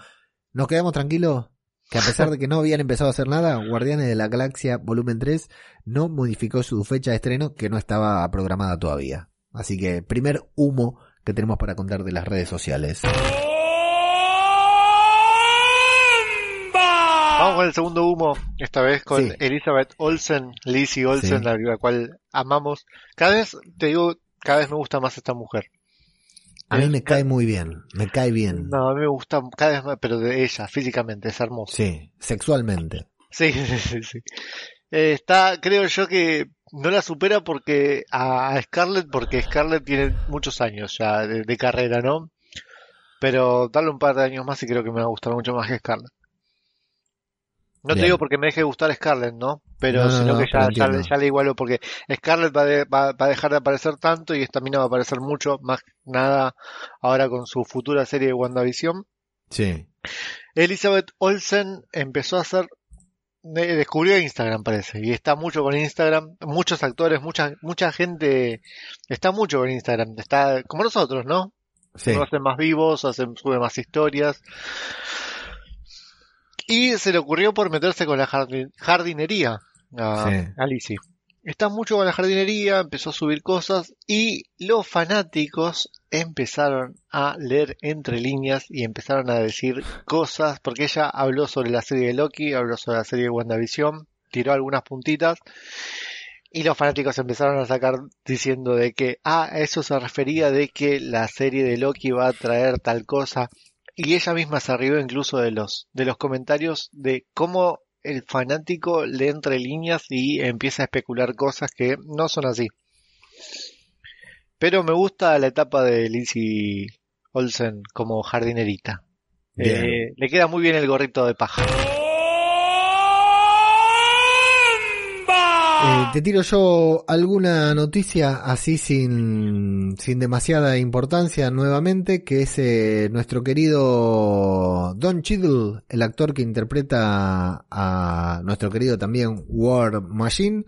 Speaker 3: nos quedamos tranquilos que a pesar de que no habían empezado a hacer nada, Guardianes de la Galaxia Volumen 3 no modificó su fecha de estreno que no estaba programada todavía. Así que primer humo que tenemos para contar de las redes sociales.
Speaker 2: Vamos con el segundo humo, esta vez con
Speaker 3: Sí.
Speaker 2: Elizabeth Olsen, Lizzie Olsen,
Speaker 3: Sí.
Speaker 2: la, la cual amamos. Cada vez, te digo, cada vez me gusta más esta mujer.
Speaker 3: A mí me cae muy bien, me cae bien.
Speaker 2: No, a mí me gusta cada vez más, pero de ella, físicamente, es hermosa.
Speaker 3: Sí, sexualmente.
Speaker 2: Sí, sí, sí. Eh, está, creo yo que no la supera porque a, Scarlett, porque Scarlett tiene muchos años ya de, de carrera, ¿no? Pero darle un par de años más y creo que me va a gustar mucho más que Scarlett. No te digo porque me deje de gustar Scarlett, ¿no? Pero
Speaker 3: No, no,
Speaker 2: sino
Speaker 3: no,
Speaker 2: que ya, ya,
Speaker 3: entiendo.
Speaker 2: ya le igualo porque Scarlett va, de- va, va a dejar de aparecer tanto y esta mina va a aparecer mucho, más nada ahora con su futura serie de WandaVision.
Speaker 3: Sí.
Speaker 2: Elizabeth Olsen empezó a hacer, de- descubrió Instagram parece, y está mucho con Instagram, muchos actores, mucha, mucha gente está mucho con Instagram, está como nosotros, ¿no?
Speaker 3: Sí.
Speaker 2: Hacen más vivos, hacen, sube más historias. Y se le ocurrió por meterse con la jardin- jardinería a,
Speaker 3: Sí.
Speaker 2: a Lizzie. Está mucho con la jardinería, empezó a subir cosas y los fanáticos empezaron a leer entre líneas y empezaron a decir cosas, porque ella habló sobre la serie de Loki, habló sobre la serie de WandaVision, tiró algunas puntitas y los fanáticos empezaron a sacar diciendo de que, ah, a eso se refería de que la serie de Loki va a traer tal cosa. Y ella misma se arribó incluso de los, de los comentarios de cómo el fanático lee entre líneas y empieza a especular cosas que no son así. Pero me gusta la etapa de Lizzie Olsen como jardinerita. Eh, le queda muy bien el gorrito de paja.
Speaker 3: Eh, te tiro yo alguna noticia así sin, sin demasiada importancia nuevamente, que es eh, nuestro querido Don Cheadle, el actor que interpreta a nuestro querido también War Machine,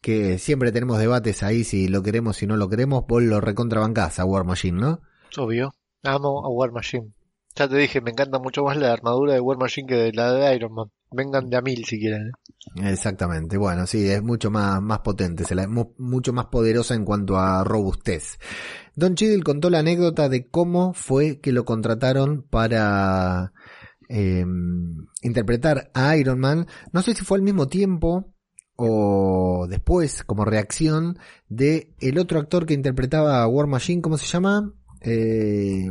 Speaker 3: que siempre tenemos debates ahí si lo queremos, si no lo queremos, vos lo recontrabancás a War Machine, ¿no?
Speaker 2: Obvio. Amo a War Machine. Ya te dije, me encanta mucho más la armadura de War Machine que de la de Iron Man. Vengan de a mil si quieren. ¿eh?
Speaker 3: Exactamente, bueno, sí, es mucho más, más potente, mu- mucho más poderosa en cuanto a robustez. Don Cheadle contó la anécdota de cómo fue que lo contrataron para eh, interpretar a Iron Man. No sé si fue al mismo tiempo o después, como reacción de el otro actor que interpretaba a War Machine, ¿cómo se llama? Eh,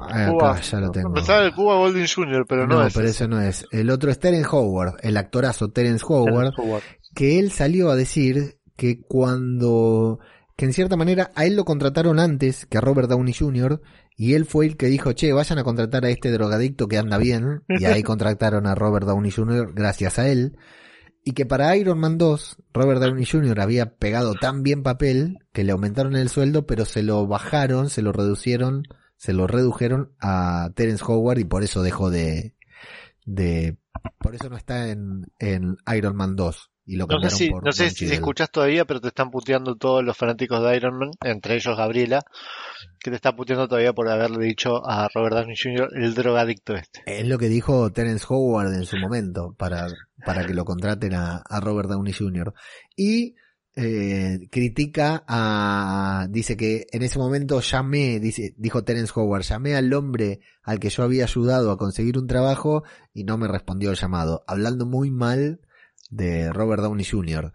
Speaker 3: acá
Speaker 2: Cuba.
Speaker 3: ya lo tengo.
Speaker 2: El Cuba Golding Jr., pero no,
Speaker 3: No,
Speaker 2: es.
Speaker 3: pero
Speaker 2: ese.
Speaker 3: eso no es. El otro es Terence Howard, el actorazo Terence Howard,
Speaker 2: Howard.
Speaker 3: que él salió a decir que cuando, que en cierta manera a él lo contrataron antes que a Robert Downey Jr. y él fue el que dijo, che, vayan a contratar a este drogadicto que anda bien, y ahí contrataron a Robert Downey Jr. gracias a él, y que para Iron Man 2, Robert Downey Jr. había pegado tan bien papel que le aumentaron el sueldo, pero se lo bajaron, se lo reducieron, se lo redujeron a Terence Howard y por eso dejó de, de, por eso no está en, en Iron Man 2 y lo
Speaker 2: No sé si,
Speaker 3: por
Speaker 2: no sé si escuchás todavía, pero te están puteando todos los fanáticos de Iron Man, entre ellos Gabriela, que te está puteando todavía por haberle dicho a Robert Downey Jr. el drogadicto este.
Speaker 3: Es lo que dijo Terence Howard en su momento para, para que lo contraten a, a Robert Downey Jr. Y eh, critica a, dice que en ese momento llamé, dice, dijo Terence Howard, llamé al hombre al que yo había ayudado a conseguir un trabajo y no me respondió el llamado, hablando muy mal de Robert Downey Jr.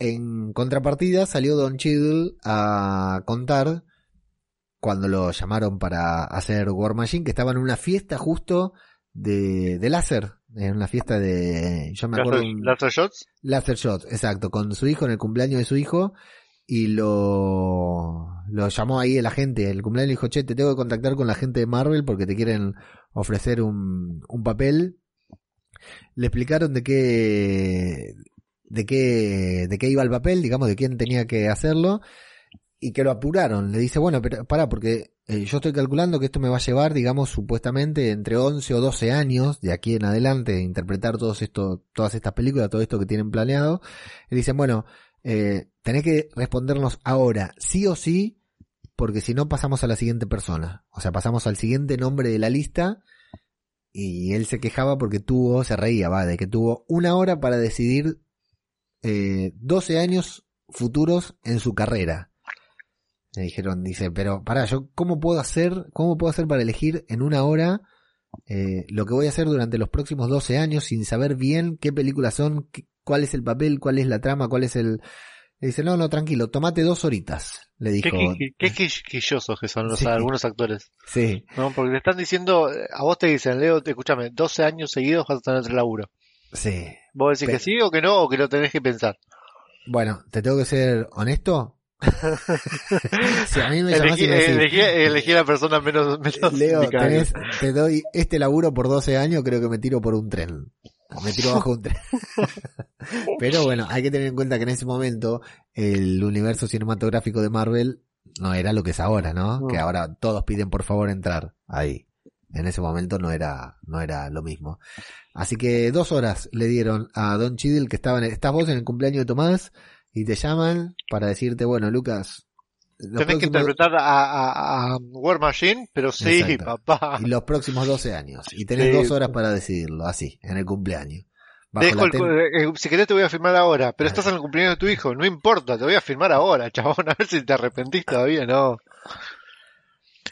Speaker 3: En contrapartida salió Don Cheadle a contar cuando lo llamaron para hacer War Machine, que estaba en una fiesta justo de, de láser, en una fiesta de, yo me acuerdo,
Speaker 2: ¿Laser, Shots?
Speaker 3: Laser Shot, exacto, con su hijo en el cumpleaños de su hijo y lo, lo llamó ahí el agente, el cumpleaños le dijo, che, te tengo que contactar con la gente de Marvel porque te quieren ofrecer un, un papel. Le explicaron de qué, de qué, de qué iba el papel, digamos, de quién tenía que hacerlo y que lo apuraron. Le dice, bueno, pero pará, porque eh, yo estoy calculando que esto me va a llevar, digamos, supuestamente entre 11 o 12 años de aquí en adelante de interpretar todos esto, todas estas películas, todo esto que tienen planeado. Le dicen, bueno, eh, tenés que respondernos ahora, sí o sí, porque si no pasamos a la siguiente persona. O sea, pasamos al siguiente nombre de la lista. Y él se quejaba porque tuvo, se reía, va, de que tuvo una hora para decidir eh, 12 años futuros en su carrera. Me dijeron, dice, pero pará, yo cómo puedo hacer, cómo puedo hacer para elegir en una hora eh, lo que voy a hacer durante los próximos 12 años sin saber bien qué películas son, qué- cuál es el papel, cuál es la trama, cuál es el... Le dice, no, no, tranquilo, tomate dos horitas, le
Speaker 2: Qué,
Speaker 3: dijo.
Speaker 2: qué, qué quisquillosos que son los,
Speaker 3: Sí.
Speaker 2: algunos actores.
Speaker 3: Sí,
Speaker 2: ¿no? Porque te están diciendo, eh, a vos te dicen, Leo, escúchame, 12 años seguidos vas a tener otro laburo.
Speaker 3: sí.
Speaker 2: ¿Vos decís
Speaker 3: Pero-
Speaker 2: que sí o que no, o que lo tenés que pensar?
Speaker 3: Bueno, te tengo que ser honesto. si a mí me llamás
Speaker 2: Elegí, a la persona menos, menos
Speaker 3: Leo, tenés, te doy este laburo por 12 años, creo que me tiro por un tren. Me tiro bajo un tren. Pero bueno, hay que tener en cuenta que en ese momento el universo cinematográfico de Marvel no era lo que es ahora, ¿no?
Speaker 2: No.
Speaker 3: Que ahora todos piden por favor entrar ahí. En ese momento no era, no era lo mismo. Así que dos horas le dieron a Don Cheadle que estaba en, estás vos en el cumpleaños de Tomás y te llaman para decirte, bueno, Lucas,
Speaker 2: Tenés que interpretar a, a, a War Machine, pero sí,
Speaker 3: Exacto.
Speaker 2: papá.
Speaker 3: y los próximos 12 años. Y tenés
Speaker 2: Sí.
Speaker 3: dos horas para decidirlo, así, en el cumpleaños.
Speaker 2: Dejo
Speaker 3: la
Speaker 2: el
Speaker 3: ten-
Speaker 2: cu- eh, si querés te voy a firmar ahora, pero
Speaker 3: Ah.
Speaker 2: estás en el cumpleaños de tu hijo, no importa, te voy a firmar ahora, chabón, a ver si te arrepentís todavía, no.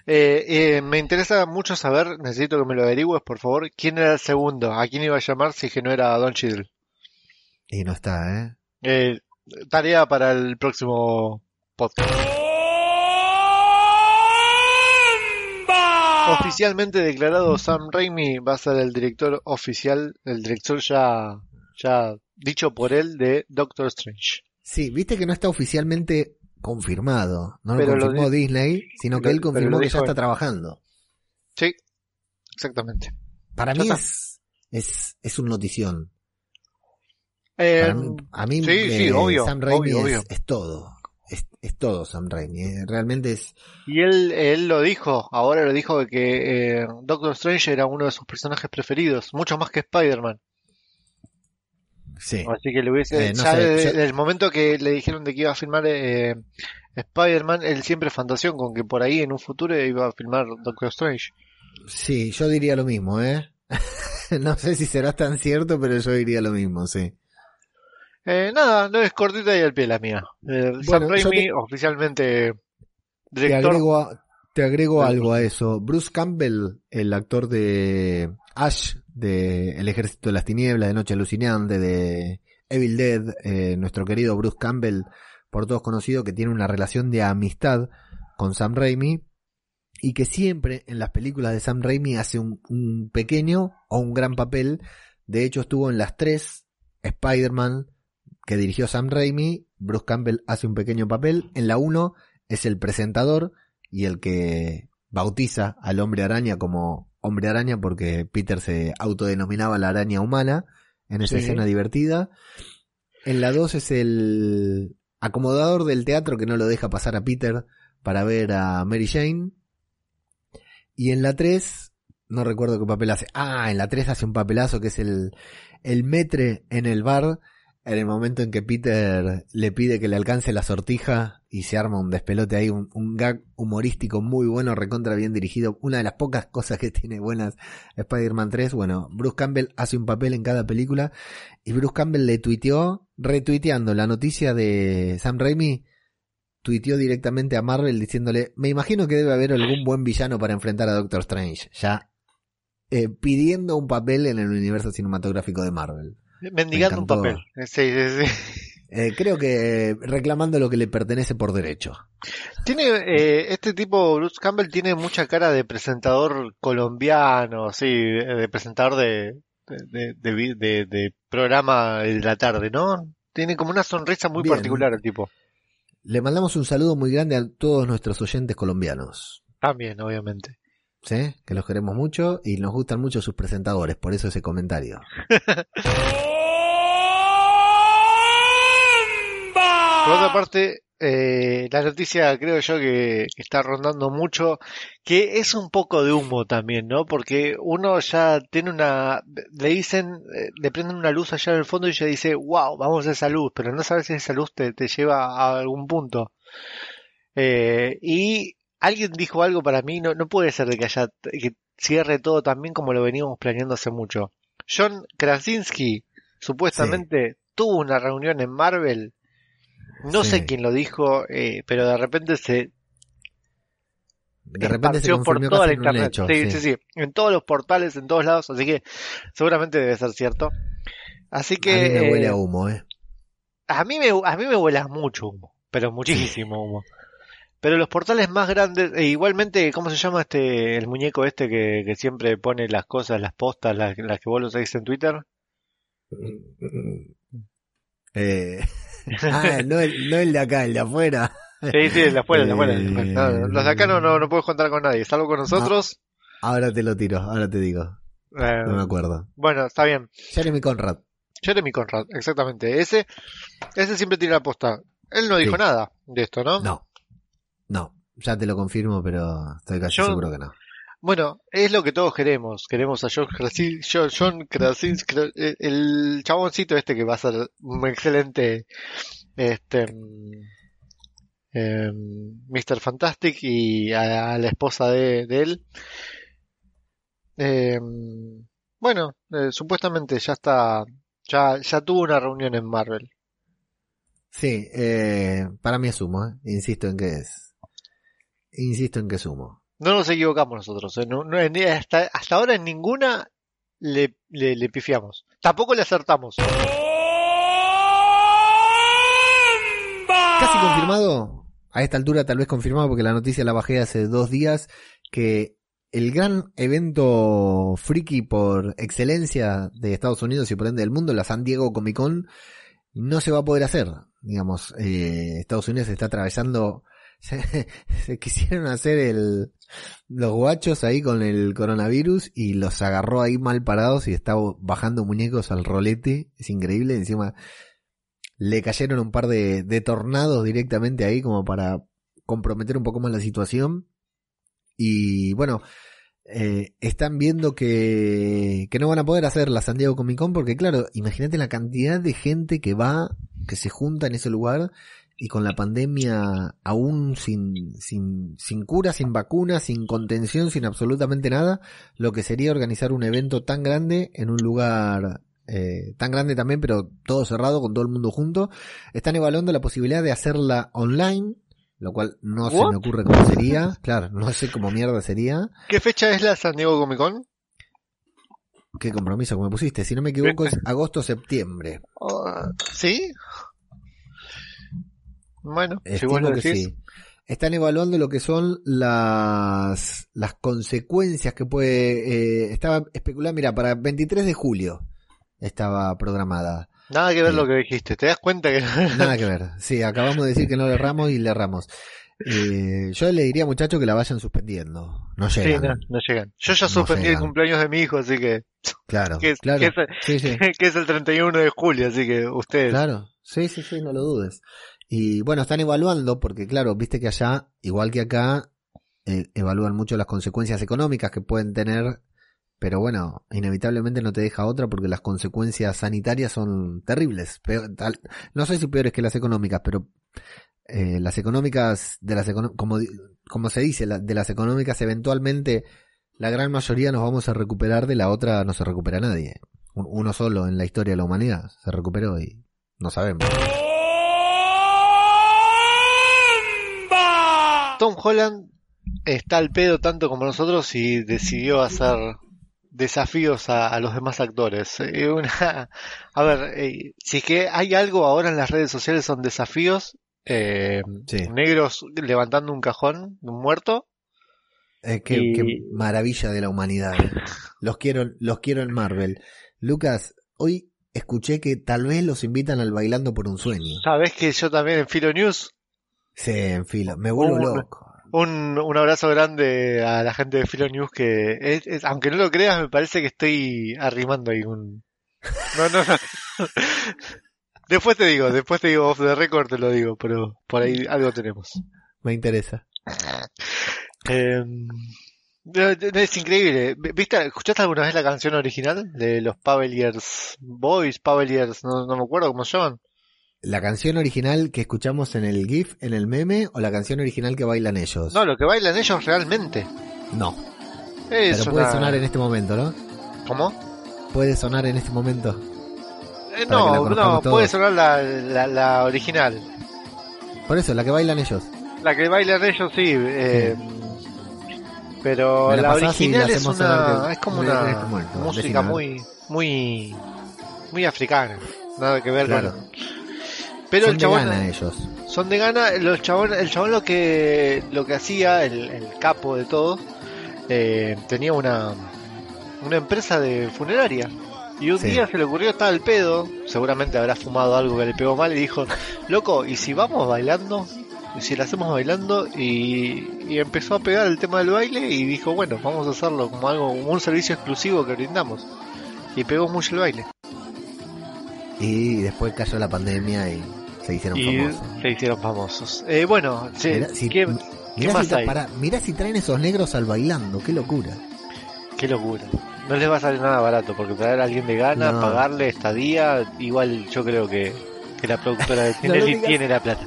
Speaker 2: Eh, eh, me interesa mucho saber, necesito que me lo averigües, por favor, quién era el segundo, a quién iba a llamar si que no era Don Cheadle.
Speaker 3: Y no está, ¿eh?
Speaker 2: Tarea para el próximo podcast. Oficialmente declarado Sam Raimi va a ser el director oficial, el director ya, ya dicho por él de Doctor Strange.
Speaker 3: Sí, viste que no está oficialmente confirmado. No lo
Speaker 2: Pero lo
Speaker 3: confirmó
Speaker 2: di-
Speaker 3: Disney, sino que él confirmó que ya está trabajando.
Speaker 2: Sí, exactamente.
Speaker 3: Para
Speaker 2: Ya
Speaker 3: mí es, es, es un notición.
Speaker 2: Eh,
Speaker 3: a mí
Speaker 2: sí,
Speaker 3: eh,
Speaker 2: sí, obvio,
Speaker 3: Sam Raimi
Speaker 2: obvio,
Speaker 3: es,
Speaker 2: obvio.
Speaker 3: es todo. Es, es todo Sam Raimi. eh. Realmente es...
Speaker 2: Y él, él lo dijo, ahora lo dijo de que eh, Doctor Strange era uno de sus personajes preferidos, mucho más que Spider-Man.
Speaker 3: Sí.
Speaker 2: Así que le hubiese,
Speaker 3: Eh, no
Speaker 2: ya
Speaker 3: sé,
Speaker 2: desde,
Speaker 3: yo-
Speaker 2: desde el momento que le dijeron de que iba a filmar eh, Spider-Man, él siempre fantaseó con que por ahí en un futuro iba a filmar Doctor Strange.
Speaker 3: Sí, yo diría lo mismo, ¿eh? no sé si será tan cierto, pero yo diría lo mismo, sí.
Speaker 2: Eh, nada, no es cortita y al pie la mía. Eh, Sam
Speaker 3: Bueno,
Speaker 2: Raimi,
Speaker 3: te-
Speaker 2: oficialmente
Speaker 3: Te agrego, a- te agrego algo a eso. Bruce Campbell, el actor de Ash, de El Ejército de las Tinieblas, de Noche Alucinante, de Evil Dead, eh, nuestro querido Bruce Campbell, por todos conocido, que tiene una relación de amistad con Sam Raimi y que siempre en las películas de Sam Raimi hace un, un pequeño o un gran papel. De hecho, estuvo en las tres Spider-Man que dirigió Sam Raimi. Bruce Campbell hace un pequeño papel. En la 1 es el presentador y el que bautiza al hombre araña como hombre araña porque Peter se autodenominaba la araña humana en esa
Speaker 2: Sí.
Speaker 3: escena divertida. En la 2 es el acomodador del teatro que no lo deja pasar a Peter para ver a Mary Jane. Y en la 3, no recuerdo qué papel hace. Ah, en la 3 hace un papelazo que es el, el metre en el bar. En el momento en que Peter le pide que le alcance la sortija y se arma un despelote ahí, un, gag humorístico muy bueno, recontra bien dirigido. Una de las pocas cosas que tiene buenas Spider-Man 3. Bueno, Bruce Campbell hace un papel en cada película y Bruce Campbell le tuiteó, retuiteando la noticia de Sam Raimi, tuiteó directamente a Marvel diciéndole, me imagino que debe haber algún buen villano para enfrentar a Doctor Strange, ya eh, pidiendo un papel en el universo cinematográfico de Marvel.
Speaker 2: Mendigando un papel. Eh, Sí, sí, sí.
Speaker 3: Eh, creo que reclamando lo que le pertenece por derecho.
Speaker 2: Tiene, eh, este tipo, Bruce Campbell, tiene mucha cara de presentador colombiano, sí, de presentador de, de, de, vi- de- de programa de la tarde, ¿no? Tiene como una sonrisa muy
Speaker 3: Bien.
Speaker 2: particular el tipo.
Speaker 3: Le mandamos un saludo muy grande a todos nuestros oyentes colombianos.
Speaker 2: También, obviamente.
Speaker 3: ¿Sí? Que los queremos mucho y nos gustan mucho sus presentadores, por eso ese comentario.
Speaker 2: Por otra parte, eh, la noticia creo yo que, que está rondando mucho, que es un poco de humo también, ¿no? Porque uno ya tiene una, le dicen, eh, le prenden una luz allá en el fondo y ya dice, wow, vamos a esa luz, pero no sabes si esa luz te, te lleva a algún punto. Eh, y alguien dijo algo para mí, no, no puede ser de que haya, que cierre todo tan bien como lo veníamos planeando hace mucho. John Krasinski supuestamente tuvo una reunión en Marvel no
Speaker 3: Sí.
Speaker 2: sé quién lo dijo, eh, pero de repente se
Speaker 3: De repente se
Speaker 2: por toda la internet.
Speaker 3: hecho,
Speaker 2: sí, sí, sí, en todos los portales, en todos lados, así que seguramente debe ser cierto. Así que
Speaker 3: a mí me huele
Speaker 2: eh,
Speaker 3: a humo, ¿eh?
Speaker 2: a mí me a mí me huele a mucho humo, pero muchísimo humo. Pero los portales más grandes, e igualmente, ¿cómo se llama este el muñeco este que, que siempre pone las cosas, las postas, las, las que vos lo seguís en Twitter?
Speaker 3: Eh, ah, no el, no el de acá, el de afuera.
Speaker 2: Sí, sí, el de afuera, el de.
Speaker 3: Eh,
Speaker 2: No, los de acá no, no, no puedes contar con nadie, salvo con nosotros.
Speaker 3: Ahora te lo tiro, ahora te digo.
Speaker 2: eh,
Speaker 3: No me acuerdo.
Speaker 2: bueno, está bien.
Speaker 3: Jeremy Conrad.
Speaker 2: Jeremy Conrad, exactamente. Ese, ese siempre tira la posta. Él no dijo
Speaker 3: Sí.
Speaker 2: nada de esto, ¿no?
Speaker 3: No. No. Ya te lo confirmo, pero estoy casi
Speaker 2: Yo-
Speaker 3: seguro que no.
Speaker 2: Bueno, es lo que todos queremos. Queremos a John Krasinski, John, Krasinski, el, el chaboncito este que va a ser un excelente, este, mm, em, Mr. Fantastic y a, la esposa de, él. Em, bueno, eh, supuestamente ya está, ya, ya tuvo una reunión en Marvel.
Speaker 3: Sí, eh, para mí es humo, ¿eh? Insisto en que es. Insisto en que es humo.
Speaker 2: No nos equivocamos nosotros. ¿eh? No- no- hasta, hasta ahora en ninguna le, le, le pifiamos. Tampoco le acertamos.
Speaker 3: Casi confirmado, a esta altura tal vez confirmado porque la noticia la bajé hace dos días, que el gran evento friki por excelencia de Estados Unidos y por ende del mundo, la San Diego Comic Con, no se va a poder hacer. Digamos, eh, Estados Unidos está atravesando se, se quisieron hacer el, los guachos ahí con el coronavirus y los agarró ahí mal parados y estaba bajando muñecos al rolete. Es increíble. Encima le cayeron un par de, tornados directamente ahí como para comprometer un poco más la situación. Y bueno, eh, están viendo que, que no van a poder hacer la San Diego Comic Con porque claro, imagínate la cantidad de gente que va, que se junta en ese lugar y con la pandemia aún sin, sin, sin cura, sin vacuna, sin contención, sin absolutamente nada, lo que sería organizar un evento tan grande en un lugar eh, tan grande también, pero todo cerrado, con todo el mundo junto. Están evaluando la posibilidad de hacerla online, lo cual no se me ocurre cómo sería. Claro, no sé cómo mierda sería.
Speaker 2: ¿Qué fecha es la San Diego Comic Con?
Speaker 3: Qué compromiso que me pusiste. Si no me equivoco es agosto-septiembre.
Speaker 2: Ah, ¿Sí? Bueno, si
Speaker 3: Estimo
Speaker 2: vos lo
Speaker 3: que
Speaker 2: decís.
Speaker 3: sí. Están evaluando lo que son las, las consecuencias que puede... Eh, estaba especulando, mira, para 23 de julio estaba programada.
Speaker 2: Nada que ver
Speaker 3: Sí.
Speaker 2: lo que dijiste. ¿Te das cuenta que
Speaker 3: Nada que ver. Sí, acabamos de decir que no le erramos y le erramos. Eh, yo le diría, muchachos, que la vayan suspendiendo. No
Speaker 2: Sí,
Speaker 3: llegan.
Speaker 2: no, no llegan. Yo ya
Speaker 3: No
Speaker 2: suspendí el cumpleaños de mi hijo, así que...
Speaker 3: Claro,
Speaker 2: Que es,
Speaker 3: claro.
Speaker 2: que es-
Speaker 3: Sí, sí.
Speaker 2: que es el 31 de julio, así que ustedes...
Speaker 3: Claro, sí, sí, sí, no lo dudes. Y bueno, están evaluando porque, claro, viste que allá, igual que acá, eh, evalúan mucho las consecuencias económicas que pueden tener, pero bueno, inevitablemente no te deja otra porque las consecuencias sanitarias son terribles. Peor- tal- no sé si peores que las económicas, pero eh, las económicas, de las como, como se dice, la- de las económicas eventualmente la gran mayoría nos vamos a recuperar, de la otra no se recupera nadie. Un- Uno solo en la historia de la humanidad se recuperó y no sabemos.
Speaker 2: Tom Holland está al pedo tanto como nosotros y decidió hacer desafíos a, a los demás actores. Eh, una- a ver, eh, si es que hay algo ahora en las redes sociales son desafíos, eh,
Speaker 3: Sí.
Speaker 2: negros levantando un cajón de un muerto.
Speaker 3: Qué,
Speaker 2: Y-
Speaker 3: qué maravilla de la humanidad. Los quiero, los quiero en Marvel. Lucas, hoy escuché que tal vez los invitan al bailando por un sueño.
Speaker 2: Sabes que yo también en Filo News,
Speaker 3: Sí, en filo, me vuelvo
Speaker 2: Un-
Speaker 3: loco.
Speaker 2: un, un abrazo grande a la gente de Filo News que es, es- aunque no lo creas, me parece que estoy arrimando ahí un... No, no, no. Después te digo, después te digo off the record te lo digo, pero por ahí algo tenemos.
Speaker 3: Me interesa.
Speaker 2: Eh, no, es increíble. ¿Viste, escuchaste alguna vez la canción original de los Paveliers Boys, Paveliers, no, no me acuerdo cómo se llaman?
Speaker 3: ¿La canción original que escuchamos en el GIF, en el meme, o la canción original que bailan ellos?
Speaker 2: No, lo que bailan ellos realmente.
Speaker 3: No.
Speaker 2: Es
Speaker 3: Pero puede
Speaker 2: una-
Speaker 3: sonar en este momento, ¿no?
Speaker 2: ¿Cómo?
Speaker 3: Puede sonar en este momento.
Speaker 2: Eh, no, no,
Speaker 3: todos.
Speaker 2: puede sonar la, la, la original.
Speaker 3: Por eso, la que bailan ellos.
Speaker 2: La que bailan ellos sí, eh, pero
Speaker 3: Me la
Speaker 2: la, original es una
Speaker 3: que-
Speaker 2: es como una
Speaker 3: este momento,
Speaker 2: música muy muy muy africana, nada que ver
Speaker 3: Claro.
Speaker 2: con pero
Speaker 3: Son
Speaker 2: el
Speaker 3: de
Speaker 2: chabón
Speaker 3: gana ellos.
Speaker 2: son de gana, los chabón, el chabón lo que lo que hacía, el, el capo de todo, eh, tenía una una empresa de funeraria. Y un
Speaker 3: Sí.
Speaker 2: día se le ocurrió estar al pedo, seguramente habrá fumado algo que le pegó mal y dijo, loco, ¿y si vamos bailando? ¿Y si lo hacemos bailando? Y, y empezó a pegar el tema del baile y dijo, bueno, vamos a hacerlo como algo, como un servicio exclusivo que brindamos. Y pegó mucho el baile.
Speaker 3: Y después cayó la pandemia y se hicieron
Speaker 2: Y
Speaker 3: famosos.
Speaker 2: se hicieron famosos. Eh, bueno, sí,
Speaker 3: Mirá si,
Speaker 2: ¿qué,
Speaker 3: m-
Speaker 2: qué
Speaker 3: mirá
Speaker 2: más
Speaker 3: si, tra-
Speaker 2: hay?
Speaker 3: pará, mirá si traen esos negros al bailando, qué locura.
Speaker 2: Qué locura. No les va a salir nada barato porque traer a alguien de gana,
Speaker 3: No.
Speaker 2: pagarle estadía, igual yo creo que, que la productora de Tinelli tiene la plata.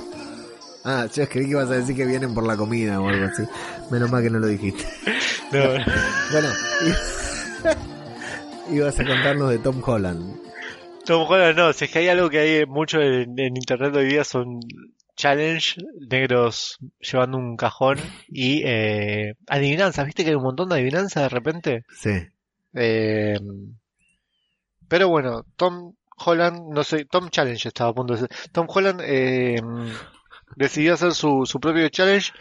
Speaker 3: Ah, yo creí que ibas a decir que vienen por la comida o algo así. Menos mal que no lo dijiste.
Speaker 2: No,
Speaker 3: Bueno, ibas a contarnos de Tom Holland.
Speaker 2: Tom Holland no, si es que hay algo que hay mucho en, en internet hoy día son challenge, negros llevando un cajón y eh, adivinanzas, viste que hay un montón de adivinanzas de repente.
Speaker 3: Sí.
Speaker 2: Eh, pero bueno, Tom Holland, no sé, Tom Challenge estaba a punto de decir. Tom Holland eh, decidió hacer su, su propio challenge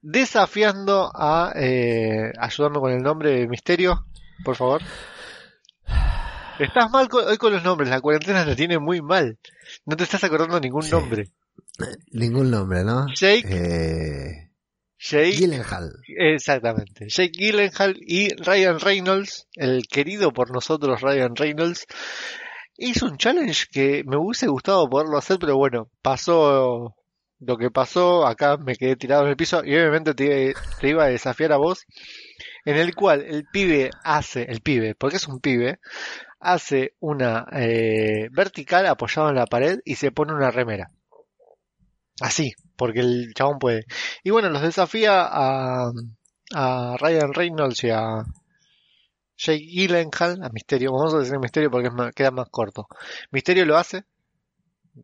Speaker 2: desafiando a... Eh, ayudarme con el nombre de Misterio, por favor. Estás mal con- hoy con los nombres, la cuarentena la tiene muy mal. No te estás acordando ningún
Speaker 3: Sí.
Speaker 2: nombre.
Speaker 3: Ningún nombre, ¿no?
Speaker 2: Jake,
Speaker 3: Eh,
Speaker 2: Jake,
Speaker 3: Gyllenhaal.
Speaker 2: exactamente. Jake Gyllenhaal y Ryan Reynolds, el querido por nosotros Ryan Reynolds, hizo un challenge que me hubiese gustado poderlo hacer, pero bueno, pasó lo que pasó, acá me quedé tirado en el piso y obviamente te, te iba a desafiar a vos, en el cual el pibe hace, el pibe, porque es un pibe, hace una eh, vertical apoyado en la pared y se pone una remera. Así, porque el chabón puede. Y bueno, los desafía a, a Ryan Reynolds y a Jake Gyllenhaal, a Misterio. Vamos a decir Misterio porque es más- queda más corto. Misterio lo hace,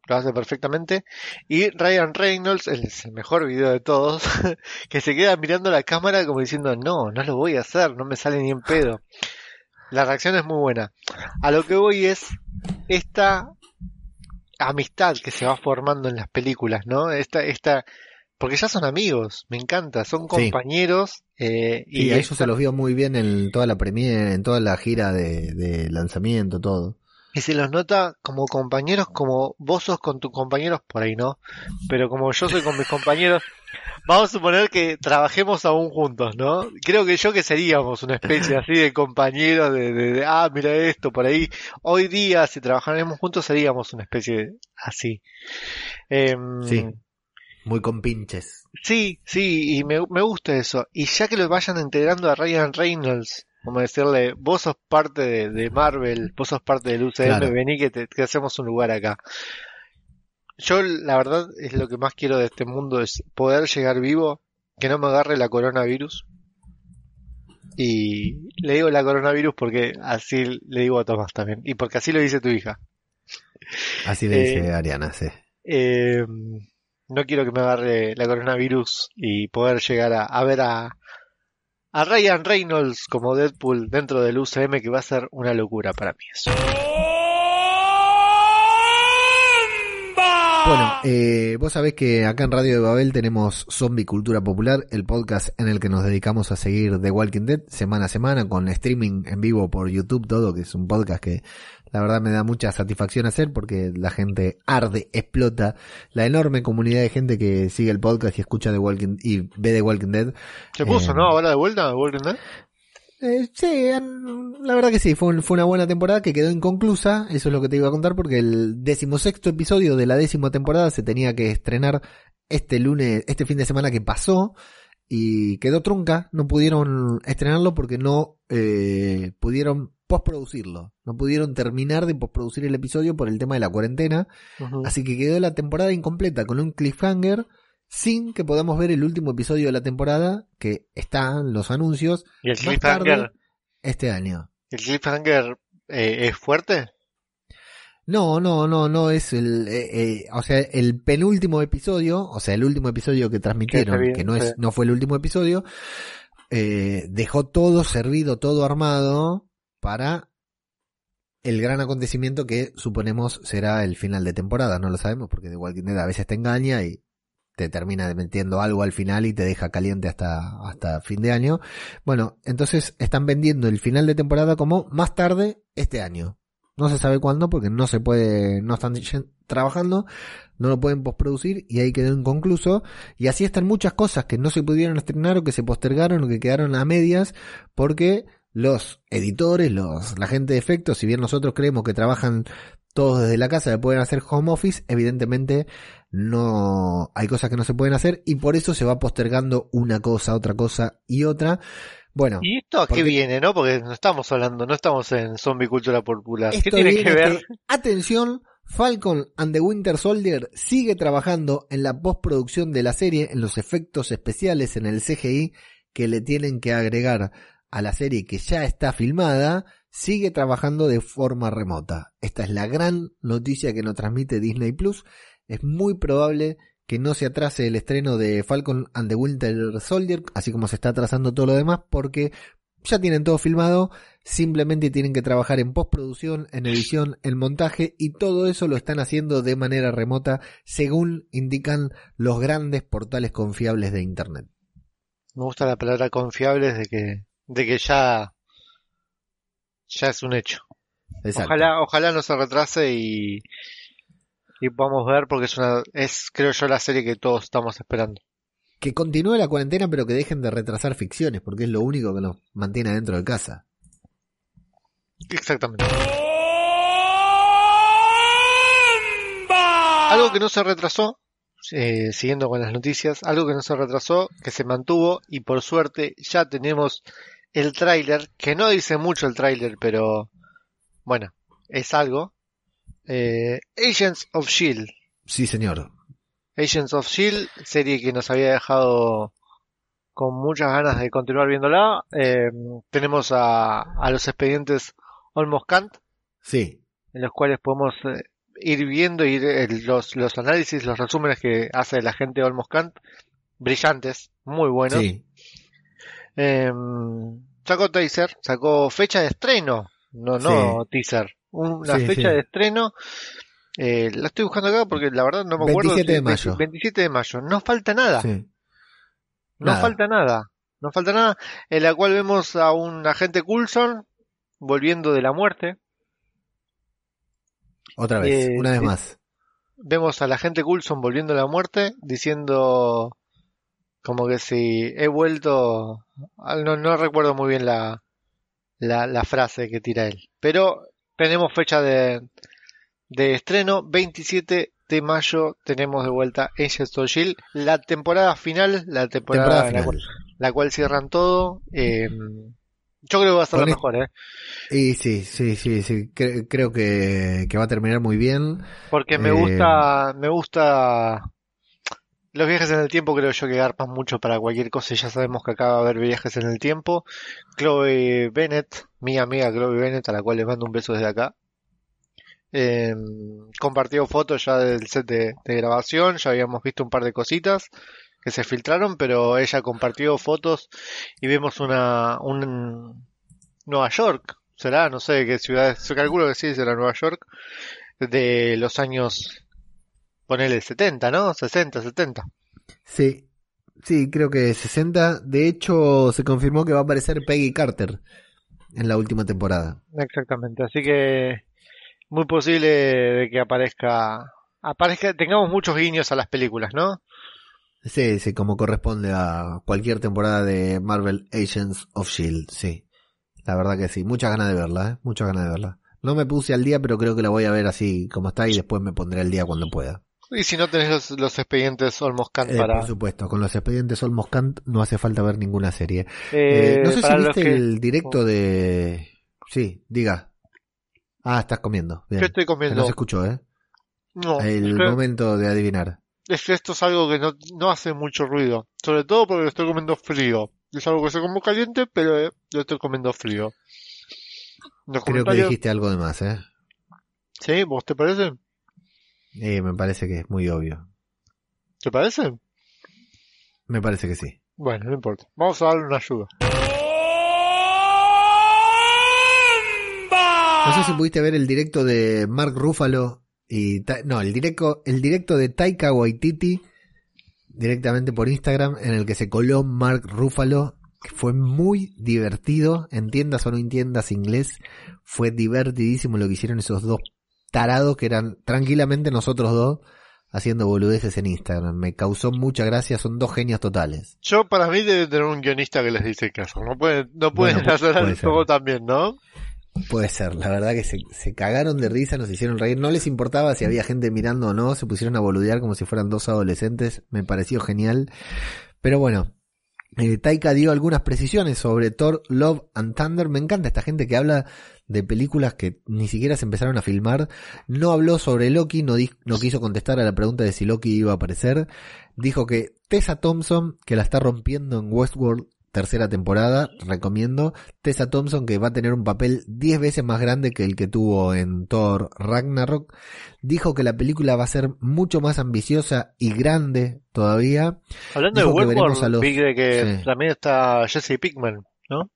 Speaker 2: lo hace perfectamente. Y Ryan Reynolds, es el mejor video de todos, que se queda mirando la cámara como diciendo, no, no lo voy a hacer, no me sale ni en pedo. La reacción es muy buena. A lo que voy es esta amistad que se va formando en las películas, ¿no? Esta, esta, porque ya son amigos, me encanta, son
Speaker 3: Sí.
Speaker 2: compañeros eh,
Speaker 3: Y
Speaker 2: y
Speaker 3: a ellos se los vio muy bien en toda la premiere, en toda la gira de, de lanzamiento, todo.
Speaker 2: Y se los nota como compañeros, como vos sos con tus compañeros por ahí, ¿no? Pero como yo soy con mis compañeros, vamos a suponer que trabajemos aún juntos, ¿no? Creo que yo que seríamos una especie así de compañeros de, de- de, ah, mira esto, por ahí. Hoy día, si trabajáramos juntos, seríamos una especie así. Em,
Speaker 3: Sí. Muy con pinches.
Speaker 2: Sí, sí, y me, me gusta eso. Y ya que lo vayan integrando a Ryan Reynolds, como decirle, vos sos parte de, de Marvel, vos sos parte del UCM,
Speaker 3: Claro.
Speaker 2: vení que, te, que hacemos un lugar acá. Yo, la verdad, es lo que más quiero de este mundo, es poder llegar vivo, que no me agarre la coronavirus. Y le digo la coronavirus porque así le digo a Tomás también, y porque así lo dice tu hija.
Speaker 3: Así le
Speaker 2: Eh,
Speaker 3: dice Ariana, sí.
Speaker 2: Eh, no quiero que me agarre la coronavirus y poder llegar a, a ver a, a Ryan Reynolds como Deadpool dentro del UCM, que va a ser una locura para mí eso.
Speaker 3: Bueno, eh, vos sabés que acá en Radio de Babel tenemos Zombie Cultura Popular, el podcast en el que nos dedicamos a seguir The Walking Dead semana a semana con streaming en vivo por YouTube, todo, que es un podcast que la verdad me da mucha satisfacción hacer porque la gente arde, explota, la enorme comunidad de gente que sigue el podcast y escucha The Walking y ve The Walking Dead.
Speaker 2: ¿Se puso,
Speaker 3: Eh,
Speaker 2: no? Ahora de vuelta, The Walking Dead?
Speaker 3: Eh, sí, la verdad que sí, fue, un- fue una buena temporada que quedó inconclusa, eso es lo que te iba a contar, porque el decimosexto episodio de la décima temporada se tenía que estrenar este lunes, este fin de semana que pasó, y quedó trunca, no pudieron estrenarlo porque no eh, pudieron postproducirlo, no pudieron terminar de postproducir el episodio por el tema de la cuarentena. Así que quedó la temporada incompleta con un cliffhanger sin que podamos ver el último episodio de la temporada que están los anuncios
Speaker 2: ¿Y el cliffhanger,
Speaker 3: este año.
Speaker 2: el cliffhanger eh, es fuerte?
Speaker 3: No, no, no, no es el, eh, eh, o sea, el penúltimo episodio, o sea, el último episodio que transmitieron,
Speaker 2: bien,
Speaker 3: que no es,
Speaker 2: sí.
Speaker 3: no fue el último episodio, eh, dejó todo servido, todo armado para el gran acontecimiento que suponemos será el final de temporada. No lo sabemos porque The Walking Dead a veces te engaña y te termina metiendo algo al final y te deja caliente hasta, hasta fin de año. Bueno, entonces están vendiendo el final de temporada como más tarde este año. No se sabe cuándo porque no se puede, no están trabajando, no lo pueden postproducir y ahí quedó inconcluso. Y así están muchas cosas que no se pudieron estrenar o que se postergaron o que quedaron a medias porque los editores, los, la gente de efectos, si bien nosotros creemos que trabajan todos desde la casa, que pueden hacer home office, evidentemente no hay cosas que no se pueden hacer y por eso se va postergando una cosa, otra cosa y otra. Bueno,
Speaker 2: ¿Y esto a qué viene, no? Porque no estamos hablando, no estamos en zombie cultura popular. ¿Qué tiene
Speaker 3: viene
Speaker 2: que ver?
Speaker 3: que, atención, Falcon and the Winter Soldier sigue trabajando en la postproducción de la serie, en los efectos especiales, en el CGI que le tienen que agregar a la serie que ya está filmada, sigue trabajando de forma remota. Esta es la gran noticia que nos transmite Disney Plus. Es muy probable que no se atrase el estreno de Falcon and the Winter Soldier, así como se está atrasando todo lo demás, porque ya tienen todo filmado, simplemente tienen que trabajar en postproducción, en edición, en montaje y todo eso lo están haciendo de manera remota según indican los grandes portales confiables de Internet.
Speaker 2: Me gusta la palabra confiable de que, de que ya, ya es un hecho.
Speaker 3: Exacto.
Speaker 2: Ojalá, ojalá no se retrase y, y podamos ver porque es una es creo yo la serie que todos estamos esperando.
Speaker 3: Que continúe la cuarentena, pero que dejen de retrasar ficciones, porque es lo único que nos mantiene dentro de casa.
Speaker 2: Exactamente. Algo que no se retrasó, eh, siguiendo con las noticias, algo que no se retrasó, que se mantuvo y por suerte ya tenemos el tráiler, que no dice mucho el tráiler, pero bueno, es algo. Eh, Agents of Shield.
Speaker 3: Sí, señor.
Speaker 2: Agents of Shield, serie que nos había dejado con muchas ganas de continuar viéndola. Eh, tenemos a, a los expedientes Almost Kant,
Speaker 3: Sí.
Speaker 2: en los cuales podemos eh, ir viendo ir, eh, los, los análisis, los resúmenes que hace la gente de Almost Kant, brillantes, muy buenos.
Speaker 3: Sí.
Speaker 2: Eh, sacó teaser, sacó fecha de estreno, no, no teaser, una
Speaker 3: Sí,
Speaker 2: fecha
Speaker 3: sí.
Speaker 2: de estreno. Eh, la estoy buscando acá porque la verdad no me acuerdo.
Speaker 3: 27 de mayo.
Speaker 2: 27 de mayo, no falta nada.
Speaker 3: Sí.
Speaker 2: No
Speaker 3: Nada.
Speaker 2: falta nada. No falta nada. En la cual vemos a un agente Coulson volviendo de la muerte.
Speaker 3: Otra vez,
Speaker 2: Eh,
Speaker 3: una vez
Speaker 2: sí.
Speaker 3: más.
Speaker 2: Vemos al agente Coulson volviendo de la muerte diciendo como que si he vuelto... No, no recuerdo muy bien la, la, la frase que tira él. Pero tenemos fecha de, de estreno. 27 de mayo tenemos de vuelta Agents of Shield. La temporada final. La temporada,
Speaker 3: Temporada
Speaker 2: en la
Speaker 3: final.
Speaker 2: cual- la cual cierran todo. Eh, yo creo que va a ser la mejor, ¿eh?
Speaker 3: Y sí, sí, sí, sí. cre- creo que, que va a terminar muy bien.
Speaker 2: Porque me
Speaker 3: Eh,
Speaker 2: gusta, me gusta los viajes en el tiempo, creo yo que garpan mucho para cualquier cosa. y Ya sabemos que acá va a haber viajes en el tiempo. Chloe Bennett, mi amiga Chloe Bennett, a la cual le mando un beso desde acá. eh, compartió fotos ya del set de, de grabación, ya habíamos visto un par de cositas que se filtraron, pero ella compartió fotos y vemos una un Nueva York, será, no sé qué ciudad, se calculo que sí, será Nueva York, de los años, ponele 70, ¿no? 60, 70.
Speaker 3: Sí, sí, creo que 60. De hecho, se confirmó que va a aparecer Peggy Carter en la última temporada.
Speaker 2: Exactamente, así que muy posible de que aparezca, aparezca, tengamos muchos guiños a las películas, ¿no?
Speaker 3: Sí, sí, como corresponde a cualquier temporada de Marvel Agents of Shield, sí. La verdad que sí, muchas ganas de verla, ¿eh? muchas ganas de verla. No me puse al día, pero creo que la voy a ver así como está y después me pondré al día cuando pueda.
Speaker 2: Y si no tenés los, los expedientes Almost Kant
Speaker 3: Eh,
Speaker 2: para...
Speaker 3: Por supuesto, con los expedientes Olmos Kant no hace falta ver ninguna serie.
Speaker 2: eh,
Speaker 3: Eh, no sé si viste
Speaker 2: que-
Speaker 3: el directo de... Sí, diga. Ah, estás comiendo. Bien.
Speaker 2: ¿Qué estoy
Speaker 3: Que no
Speaker 2: comiendo?
Speaker 3: se escuchó, ¿eh?
Speaker 2: No,
Speaker 3: El
Speaker 2: es que-
Speaker 3: momento de adivinar.
Speaker 2: es que esto es algo que no, no hace mucho ruido. Sobre todo porque lo estoy comiendo frío. Es algo que se come caliente, pero eh, lo estoy comiendo frío. Los
Speaker 3: Creo que dijiste algo de más, ¿eh?
Speaker 2: ¿Sí? ¿Vos te parece?
Speaker 3: Eh, me parece que es muy obvio.
Speaker 2: ¿Te parece?
Speaker 3: Me parece que sí.
Speaker 2: Bueno, no importa. Vamos a darle una ayuda.
Speaker 3: No sé si pudiste ver el directo de Mark Ruffalo y Ta- no, el directo el directo de Taika Waititi directamente por Instagram en el que se coló Mark Ruffalo, que fue muy divertido, entiendas o no entiendas inglés, fue divertidísimo lo que hicieron esos dos tarados que eran tranquilamente nosotros dos haciendo boludeces en Instagram. Me causó mucha gracia, son dos genios totales.
Speaker 2: Yo, para mí, debe tener un guionista que les dice hacer. No pueden, no pueden
Speaker 3: Bueno,
Speaker 2: hacer
Speaker 3: puede
Speaker 2: el
Speaker 3: ser.
Speaker 2: juego también, ¿no?
Speaker 3: Puede ser, la verdad que se, se cagaron de risa, nos hicieron reír, no les importaba si había gente mirando o no, se pusieron a boludear como si fueran dos adolescentes, me pareció genial. Pero bueno, eh, Taika dio algunas precisiones sobre Thor, Love and Thunder, me encanta esta gente que habla de películas que ni siquiera se empezaron a filmar, no habló sobre Loki, no, no quiso contestar a la pregunta de si Loki iba a aparecer, dijo que Tessa Thompson, que la está rompiendo en Westworld, tercera temporada, recomiendo. Tessa Thompson, que va a tener un papel 10 veces más grande que el que tuvo en Thor Ragnarok, dijo que la película va a ser mucho más ambiciosa y grande todavía.
Speaker 2: Hablando
Speaker 3: Dijo
Speaker 2: de Westworld,
Speaker 3: los-
Speaker 2: vi que
Speaker 3: Sí.
Speaker 2: también está Jesse Pickman, ¿no?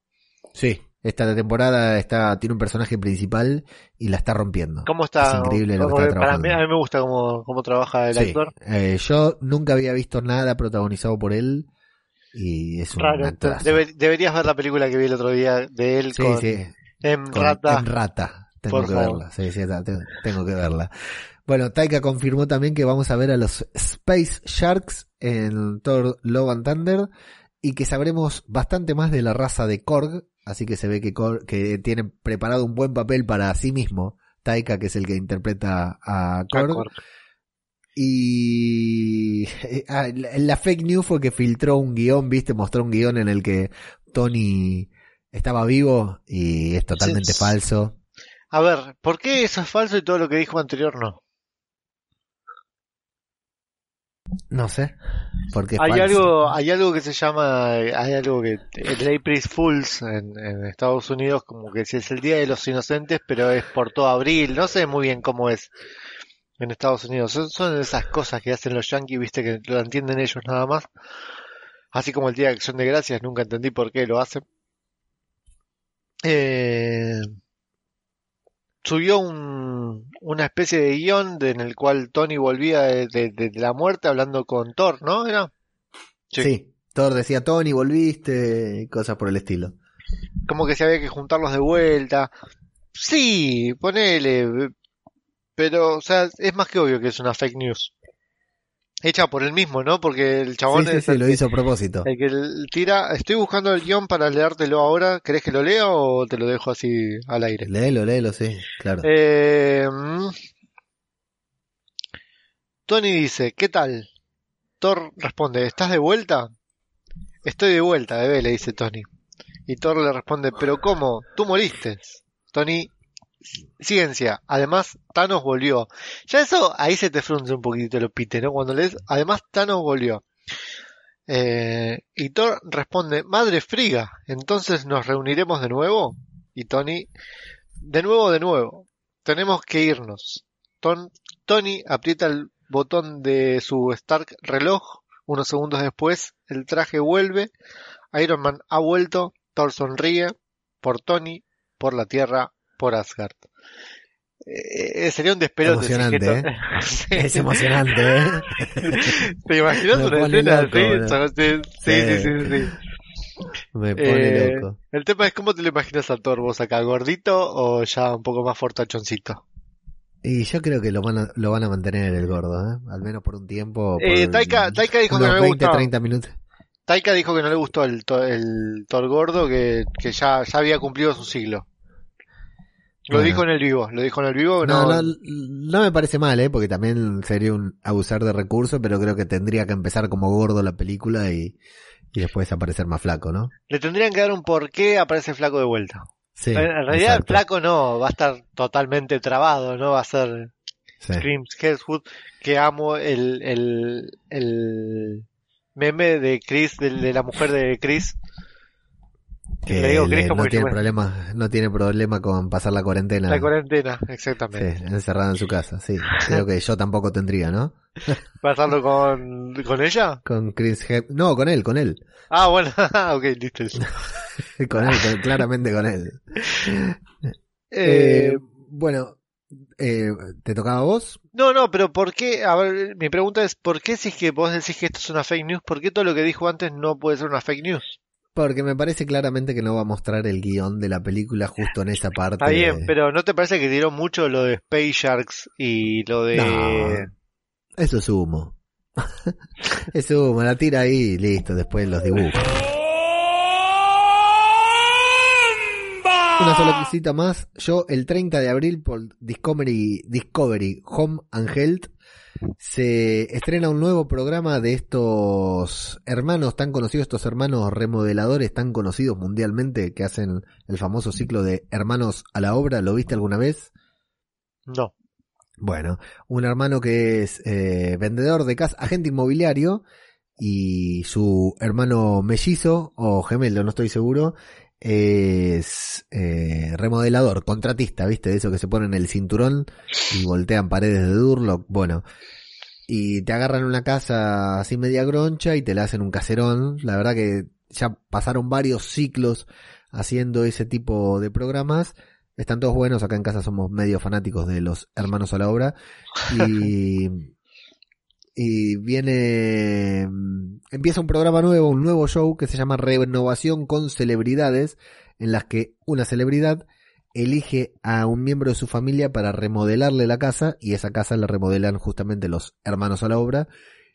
Speaker 3: Sí, esta temporada está, tiene un personaje principal y la está rompiendo.
Speaker 2: ¿Cómo está?
Speaker 3: Es increíble lo que está
Speaker 2: que para
Speaker 3: trabajando.
Speaker 2: mí, a mí me gusta cómo, cómo trabaja el
Speaker 3: Sí,
Speaker 2: actor.
Speaker 3: eh, yo nunca había visto nada protagonizado por él y es un
Speaker 2: Raro. Debe- deberías ver la película que vi el otro día de él
Speaker 3: Sí,
Speaker 2: con
Speaker 3: sí,
Speaker 2: En
Speaker 3: con-
Speaker 2: Rata.
Speaker 3: en rata. Tengo
Speaker 2: Por
Speaker 3: que
Speaker 2: favor.
Speaker 3: verla, sí, sí, ta- te- tengo que verla. Bueno, Taika confirmó también que vamos a ver a los Space Sharks en Thor Love and Thunder y que sabremos bastante más de la raza de Korg, así que se ve que, que tiene preparado un buen papel para sí mismo, Taika, que es el que interpreta a Korg. Y ah, la fake news fue que filtró un guion, viste, mostró un guion en el que Tony estaba vivo y es totalmente
Speaker 2: Sí.
Speaker 3: falso.
Speaker 2: A ver, ¿por qué eso es falso y todo lo que dijo anterior no?
Speaker 3: No sé, porque
Speaker 2: Hay
Speaker 3: falso.
Speaker 2: algo, hay algo que se llama, hay algo que el April Fools en, en Estados Unidos, como que es el Día de los Inocentes, pero es por todo abril, no sé muy bien cómo es en Estados Unidos. Son, son esas cosas que hacen los yankees, viste, que lo entienden ellos nada más. Así como el Día de Acción de Gracias, nunca entendí por qué lo hacen. Eh, subió un, una especie de guion de- en el cual Tony volvía de, de- de la muerte hablando con Thor, ¿no? ¿Era?
Speaker 3: Sí. Thor decía, Tony, volviste, cosas por el estilo.
Speaker 2: Como que se había que juntarlos de vuelta. Sí, ponele. Pero, o sea, es más que obvio que es una fake news. Hecha por él mismo, ¿no? Porque el chabón
Speaker 3: Sí,
Speaker 2: es
Speaker 3: sí,
Speaker 2: el,
Speaker 3: lo hizo a propósito.
Speaker 2: el que tira. Estoy buscando el guion para leértelo ahora. ¿Querés que lo lea o te lo dejo así al aire?
Speaker 3: Léelo, léelo, sí, claro.
Speaker 2: Eh, mm. Tony dice, ¿qué tal? Thor responde, ¿estás de vuelta? Estoy de vuelta, bebé, le dice Tony. Y Thor le responde, ¿pero cómo? Tú moriste. Tony, ciencia. Además, Thanos volvió. Ya eso, ahí se te frunce un poquito lo pite, ¿no? Cuando lees, además Thanos volvió. Eh, y Thor responde, madre friga, entonces nos reuniremos de nuevo. Y Tony, de nuevo, de nuevo. Tenemos que irnos. Ton- Tony aprieta el botón de su Stark reloj. Unos segundos después, el traje vuelve. Iron Man ha vuelto. Thor sonríe. Por Tony, por la Tierra, por Asgard. Eh, eh, sería un despelote. que
Speaker 3: Emocionante,
Speaker 2: Sí.
Speaker 3: Es emocionante, ¿eh?
Speaker 2: ¿Te imaginas una escena
Speaker 3: loco,
Speaker 2: así? Sí, sí, sí.
Speaker 3: Me pone
Speaker 2: Eh,
Speaker 3: loco.
Speaker 2: El tema es cómo te lo imaginas a Thor, vos acá, gordito o ya un poco más fortachoncito.
Speaker 3: Y yo creo que lo van a, lo van a mantener el gordo, ¿eh? Al menos por un tiempo.
Speaker 2: Eh, Taika, Taika dijo que no le
Speaker 3: 20,
Speaker 2: gustaba.
Speaker 3: 30 minutos.
Speaker 2: Taika dijo que no le gustó el, el Thor gordo, que, que ya, ya había cumplido su siglo. Lo
Speaker 3: Bueno.
Speaker 2: dijo en el vivo, lo dijo en el vivo.
Speaker 3: No,
Speaker 2: No,
Speaker 3: no, no me parece mal, ¿eh? Porque también sería un abusar de recursos, pero creo que tendría que empezar como gordo la película y, y después aparecer más flaco, ¿no?
Speaker 2: Le tendrían que dar un porqué aparece flaco de vuelta.
Speaker 3: Sí.
Speaker 2: en realidad
Speaker 3: exacto.
Speaker 2: flaco no, va a estar totalmente trabado, no va a ser
Speaker 3: Sí.
Speaker 2: Hemsworth, que amo el, el, el meme de Chris, de, de la mujer de Chris.
Speaker 3: Que
Speaker 2: Le digo
Speaker 3: le-
Speaker 2: Chris como
Speaker 3: no tiene problema, no tiene problema con pasar la cuarentena.
Speaker 2: La cuarentena,
Speaker 3: Sí,
Speaker 2: exactamente.
Speaker 3: encerrada en su casa, sí. Creo que yo tampoco tendría, ¿no?
Speaker 2: ¿Pasarlo con, con ella?
Speaker 3: Con Chris No, con él, con él.
Speaker 2: Ah, bueno, ok, listo.
Speaker 3: Con él, con- claramente con él.
Speaker 2: Eh,
Speaker 3: Eh, bueno, eh, ¿te tocaba a vos?
Speaker 2: no, no, pero ¿por qué? A ver, mi pregunta es, ¿por qué si es que vos decís que esto es una fake news, por qué todo lo que dijo antes no puede ser una fake news?
Speaker 3: Porque me parece claramente que no va a mostrar el guion de la película justo en esa parte.
Speaker 2: Está bien, pero ¿no te parece que tiró mucho lo de Space Sharks y lo de...
Speaker 3: No, eso es humo. es humo, la tira ahí y listo, después los dibujos. Una sola cosita más. Yo, el 30 de abril, por Discovery, Discovery Home and Health, se estrena un nuevo programa de estos hermanos tan conocidos, estos hermanos remodeladores tan conocidos mundialmente que hacen el famoso ciclo de hermanos a la obra. ¿Lo viste alguna vez?
Speaker 2: No.
Speaker 3: Bueno, un hermano que es eh, vendedor de casa, agente inmobiliario, y su hermano mellizo o gemelo, no estoy seguro, es eh, remodelador, contratista, ¿viste? De eso que se ponen el cinturón y voltean paredes de Durlock. Bueno, y te agarran una casa así media groncha y te la hacen un caserón. La verdad que ya pasaron varios ciclos haciendo ese tipo de programas. Están todos buenos, acá en casa somos medio fanáticos de los hermanos a la obra. Y, y viene, mm, empieza un programa nuevo, un nuevo show que se llama Renovación con celebridades, en las que una celebridad elige a un miembro de su familia para remodelarle la casa y esa casa la remodelan justamente los hermanos a la obra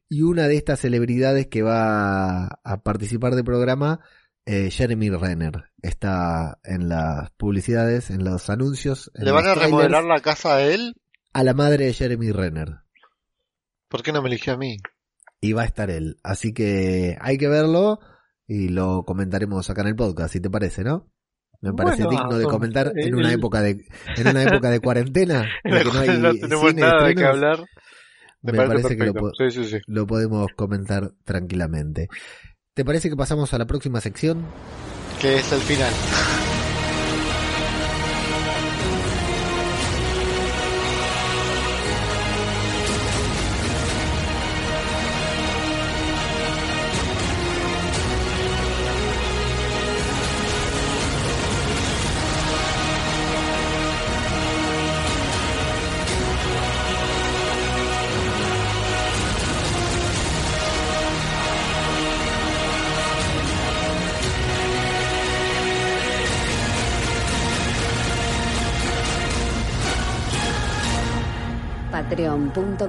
Speaker 3: y una de estas celebridades que va a participar del programa eh, Jeremy Renner está en las publicidades, en los anuncios. en
Speaker 2: ¿Le van a remodelar la casa a él?
Speaker 3: a la madre de Jeremy Renner.
Speaker 2: ¿Por qué no me eligió a mí?
Speaker 3: Y va a estar él. Así que hay que verlo y lo comentaremos acá en el podcast, si te parece, ¿no? Me parece
Speaker 2: Bueno,
Speaker 3: digno de comentar en una
Speaker 2: el-
Speaker 3: época de en una época de cuarentena en la que no hay
Speaker 2: no tenemos
Speaker 3: cine,
Speaker 2: nada de qué
Speaker 3: estrenos,
Speaker 2: hablar. Me,
Speaker 3: me
Speaker 2: parece,
Speaker 3: parece que lo
Speaker 2: Sí, sí, sí.
Speaker 3: lo podemos comentar tranquilamente. ¿Te parece que pasamos a la próxima sección?
Speaker 2: Que es el final.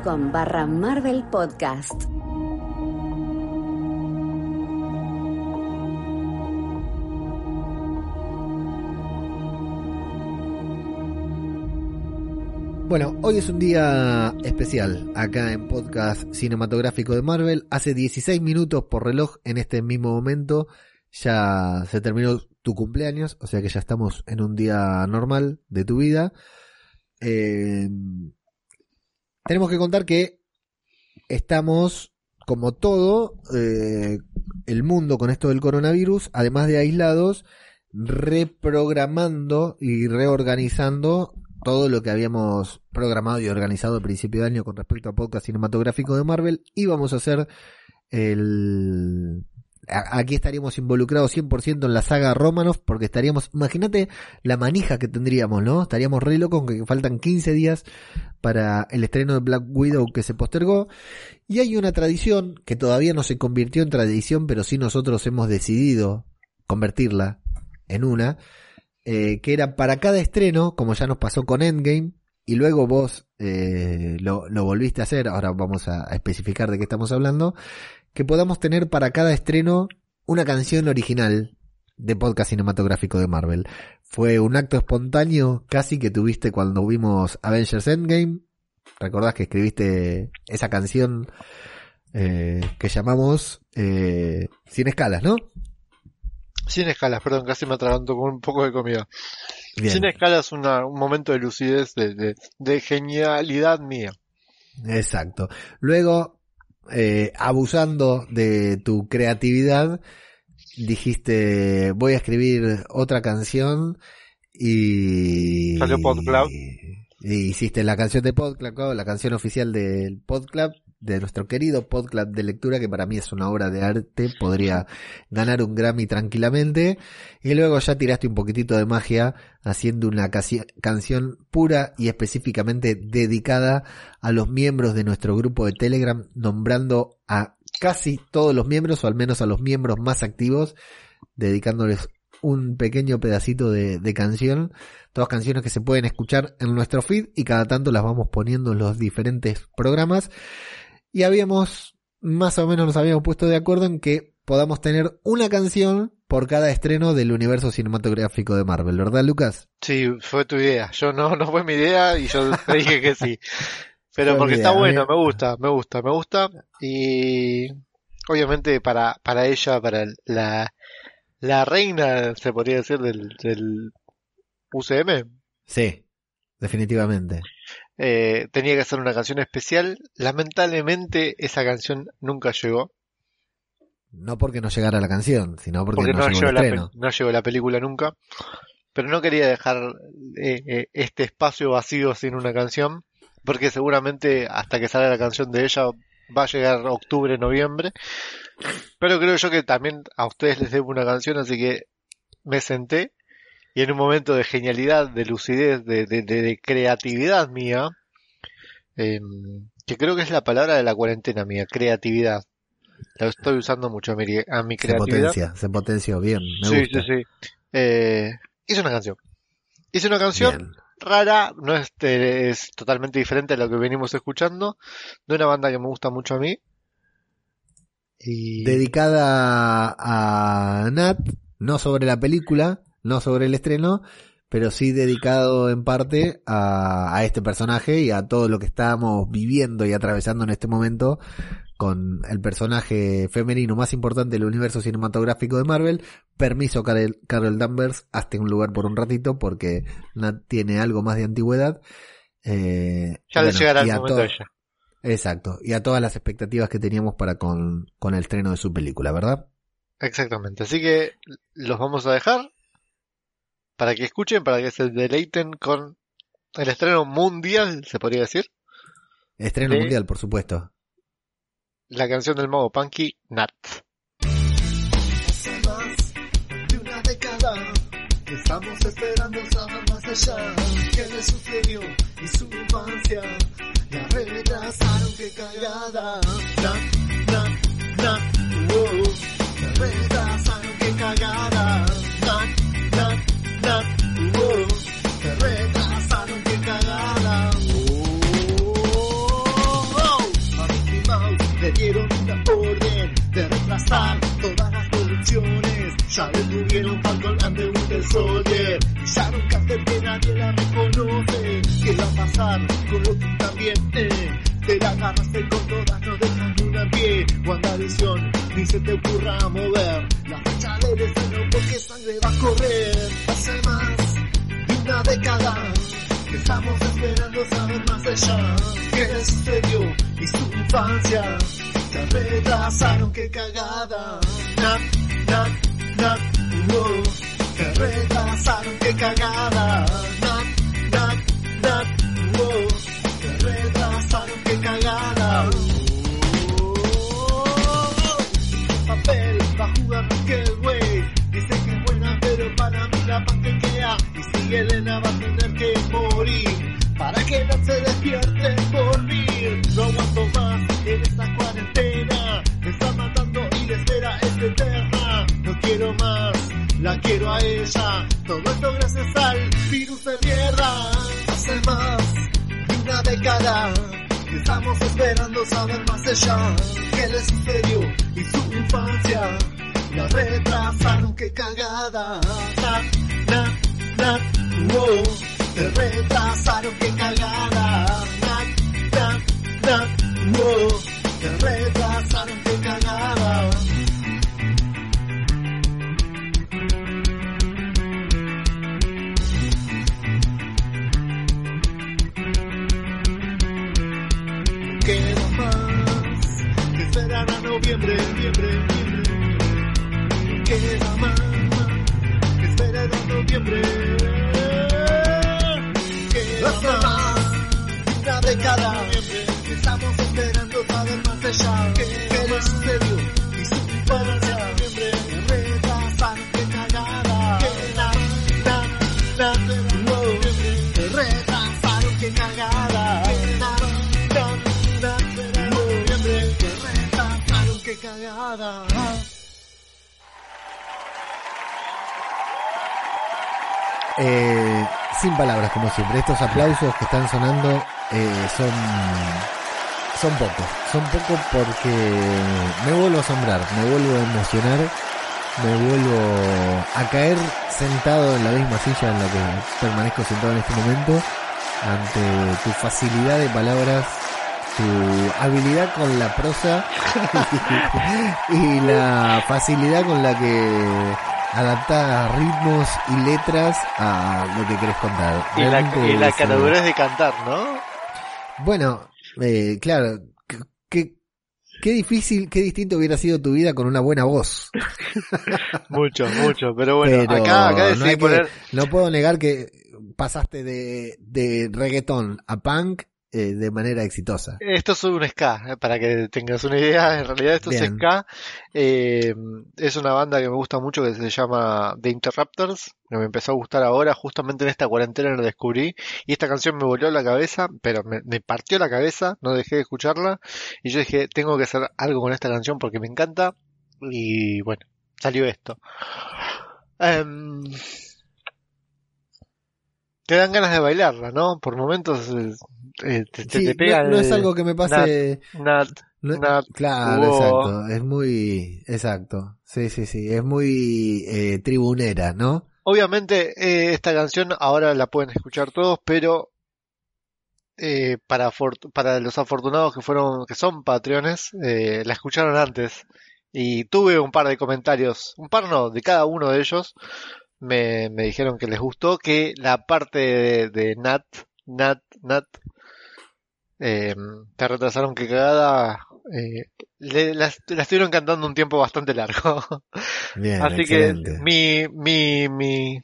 Speaker 4: Patreon.com barra Marvel Podcast.
Speaker 3: Bueno, hoy es un día especial acá en Podcast Cinematográfico de Marvel. Hace 16 minutos por reloj en este mismo momento ya se terminó tu cumpleaños, o sea que ya estamos en un día normal de tu vida. Eh, tenemos que contar que estamos, como todo eh, el mundo con esto del coronavirus, además de aislados, reprogramando y reorganizando todo lo que habíamos programado y organizado al principio de año con respecto a podcast cinematográfico de Marvel. Y vamos a hacer el aquí estaríamos involucrados 100% en la saga Romanoff porque estaríamos imagínate la manija que tendríamos ¿no? estaríamos re locos que faltan 15 días para el estreno de Black Widow que se postergó y hay una tradición que todavía no se convirtió en tradición pero sí nosotros hemos decidido convertirla en una eh, que era para cada estreno, como ya nos pasó con Endgame, y luego vos eh, lo, lo volviste a hacer, ahora vamos a especificar de qué estamos hablando, que podamos tener para cada estreno una canción original de podcast cinematográfico de Marvel. Fue un acto espontáneo casi que tuviste cuando vimos Avengers Endgame. ¿Recordás que escribiste esa canción eh, que llamamos eh, Sin Escalas, no?
Speaker 2: Sin escalas, perdón, casi me atraganto con un poco de comida.
Speaker 3: Bien.
Speaker 2: Sin escalas, una, un momento de lucidez, de, de, de genialidad mía.
Speaker 3: Exacto. Luego, eh, abusando de tu creatividad, dijiste, voy a escribir otra canción y...
Speaker 2: Salió PodClub.
Speaker 3: Y hiciste la canción de PodClub, la canción oficial del PodClub, de nuestro querido PodClub de lectura, que para mí es una obra de arte, podría ganar un Grammy tranquilamente. Y luego ya tiraste un poquitito de magia haciendo una canción pura y específicamente dedicada a los miembros de nuestro grupo de Telegram, nombrando a casi todos los miembros, o al menos a los miembros más activos, dedicándoles un pequeño pedacito de, de canción. Todas canciones que se pueden escuchar en nuestro feed y cada tanto las vamos poniendo en los diferentes programas. Y habíamos, más o menos nos habíamos puesto de acuerdo en que podamos tener una canción por cada estreno del universo cinematográfico de Marvel, ¿verdad, Lucas?
Speaker 2: Sí, fue tu idea. Yo no, no fue mi idea y yo te dije que sí. Pero
Speaker 3: Fue
Speaker 2: porque está bueno, me gusta, me gusta, me gusta. Y obviamente para, para ella, para la, la reina, se podría decir, del, del UCM,
Speaker 3: Sí, definitivamente.
Speaker 2: Eh, tenía que hacer una canción especial. Lamentablemente esa canción nunca llegó,
Speaker 3: No porque no llegara la canción, sino porque,
Speaker 2: porque
Speaker 3: no,
Speaker 2: no,
Speaker 3: llegó
Speaker 2: llegó
Speaker 3: el
Speaker 2: la,
Speaker 3: estreno.
Speaker 2: pe- no llegó la película nunca. Pero no quería dejar eh, eh, este espacio vacío sin una canción, porque seguramente hasta que salga la canción de ella va a llegar octubre, noviembre. Pero creo yo que también a ustedes les debo una canción, así que me senté y en un momento de genialidad, de lucidez, de, de, de- de creatividad mía, em, que creo que es la palabra de la cuarentena mía, creatividad. La estoy usando mucho a mi, a mi
Speaker 3: Se
Speaker 2: creatividad.
Speaker 3: potencia, se potenció bien, me
Speaker 2: sí,
Speaker 3: gusta.
Speaker 2: sí, sí. Eh, hice una canción. Hice una canción
Speaker 3: Bien.
Speaker 2: rara, no es, es totalmente diferente a lo que venimos escuchando, de una banda que me gusta mucho a mí. Y
Speaker 3: Dedicada a Nat, no sobre la película, no sobre el estreno, pero sí dedicado en parte a, a este personaje y a todo lo que estamos viviendo y atravesando en este momento con el personaje femenino más importante del universo cinematográfico de Marvel. Permiso, Carol, Carol Danvers, hazte un lugar por un ratito porque Nat tiene algo más de antigüedad. Eh,
Speaker 2: ya le llegará el momento ella.
Speaker 3: Exacto, y a todas las expectativas que teníamos para con, con el estreno de su película, ¿verdad?
Speaker 2: Exactamente. Así que los vamos a dejar para que escuchen, para que se deleiten con el estreno mundial, se podría decir.
Speaker 3: Estreno
Speaker 2: Sí.
Speaker 3: mundial, por supuesto.
Speaker 2: La canción del mago Punky, Nat.
Speaker 6: Hace más de una década que estamos esperando saber más allá qué le sucedió y su infancia la retrasaron que cagada na na na wow la retrasaron que cagada todas las producciones. Ya detuvieron Falcon and the Winter Soldier. Pisaron cartel que nadie la reconoce. ¿Qué va a pasar con Loki también? Te la agarraste con todas, no dejan una en pie. WandaVision, ni se te ocurra mover. La fecha del estreno porque sangre va a correr. Hace más de una década que estamos esperando saber más allá. ¿Qué sucedió y su infancia? Se retrasaron, qué cagada. Nat, nat, nat, wow. Retrasaron, qué cagada.
Speaker 3: Estos aplausos que están sonando eh, son, son pocos. Son pocos porque me vuelvo a asombrar, me vuelvo a emocionar, me vuelvo a caer sentado en la misma silla en la que permanezco sentado en este momento ante tu facilidad de palabras, tu habilidad con la prosa y la facilidad con la que adaptas ritmos y letras a lo que querés contar.
Speaker 2: Y la, y la de cantar, ¿no?
Speaker 3: Bueno, eh, claro, qué- qué, difícil, qué distinto hubiera sido tu vida con una buena voz.
Speaker 2: Mucho, mucho. Pero bueno,
Speaker 3: Pero
Speaker 2: acá, acá
Speaker 3: no, que-
Speaker 2: poner
Speaker 3: no puedo negar que pasaste de, de reggaetón a punk eh, de manera exitosa.
Speaker 2: Esto es un ska, eh, para que tengas una idea. En realidad esto es ska. Eh, es una banda que me gusta mucho que se llama The Interrupters, que me empezó a gustar ahora, justamente en esta cuarentena lo descubrí. Y esta canción me volvió la cabeza, pero me, me partió la cabeza, no dejé de escucharla. Y yo dije, tengo que hacer algo con esta canción porque me encanta. Y bueno, salió esto. Em, te dan ganas de bailarla, ¿no? Por momentos eh, eh, te,
Speaker 3: Sí,
Speaker 2: te pega.
Speaker 3: no, no es algo que me pase.
Speaker 2: Nat,
Speaker 3: no-
Speaker 2: Nat,
Speaker 3: claro,
Speaker 2: wow.
Speaker 3: exacto. Es muy. Exacto. Sí, sí, sí. Es muy eh, tribunera, ¿no?
Speaker 2: Obviamente eh, esta canción ahora la pueden escuchar todos, pero eh, para para los afortunados que fueron que son patreones eh, la escucharon antes y tuve un par de comentarios, un par no, de cada uno de ellos me, me dijeron que les gustó que la parte de, de Nat Nat Nat eh, te retrasaron que cagada eh, le- la, la estuvieron cantando un tiempo bastante largo.
Speaker 3: Bien,
Speaker 2: Así
Speaker 3: excelente.
Speaker 2: que mi, mi, mi,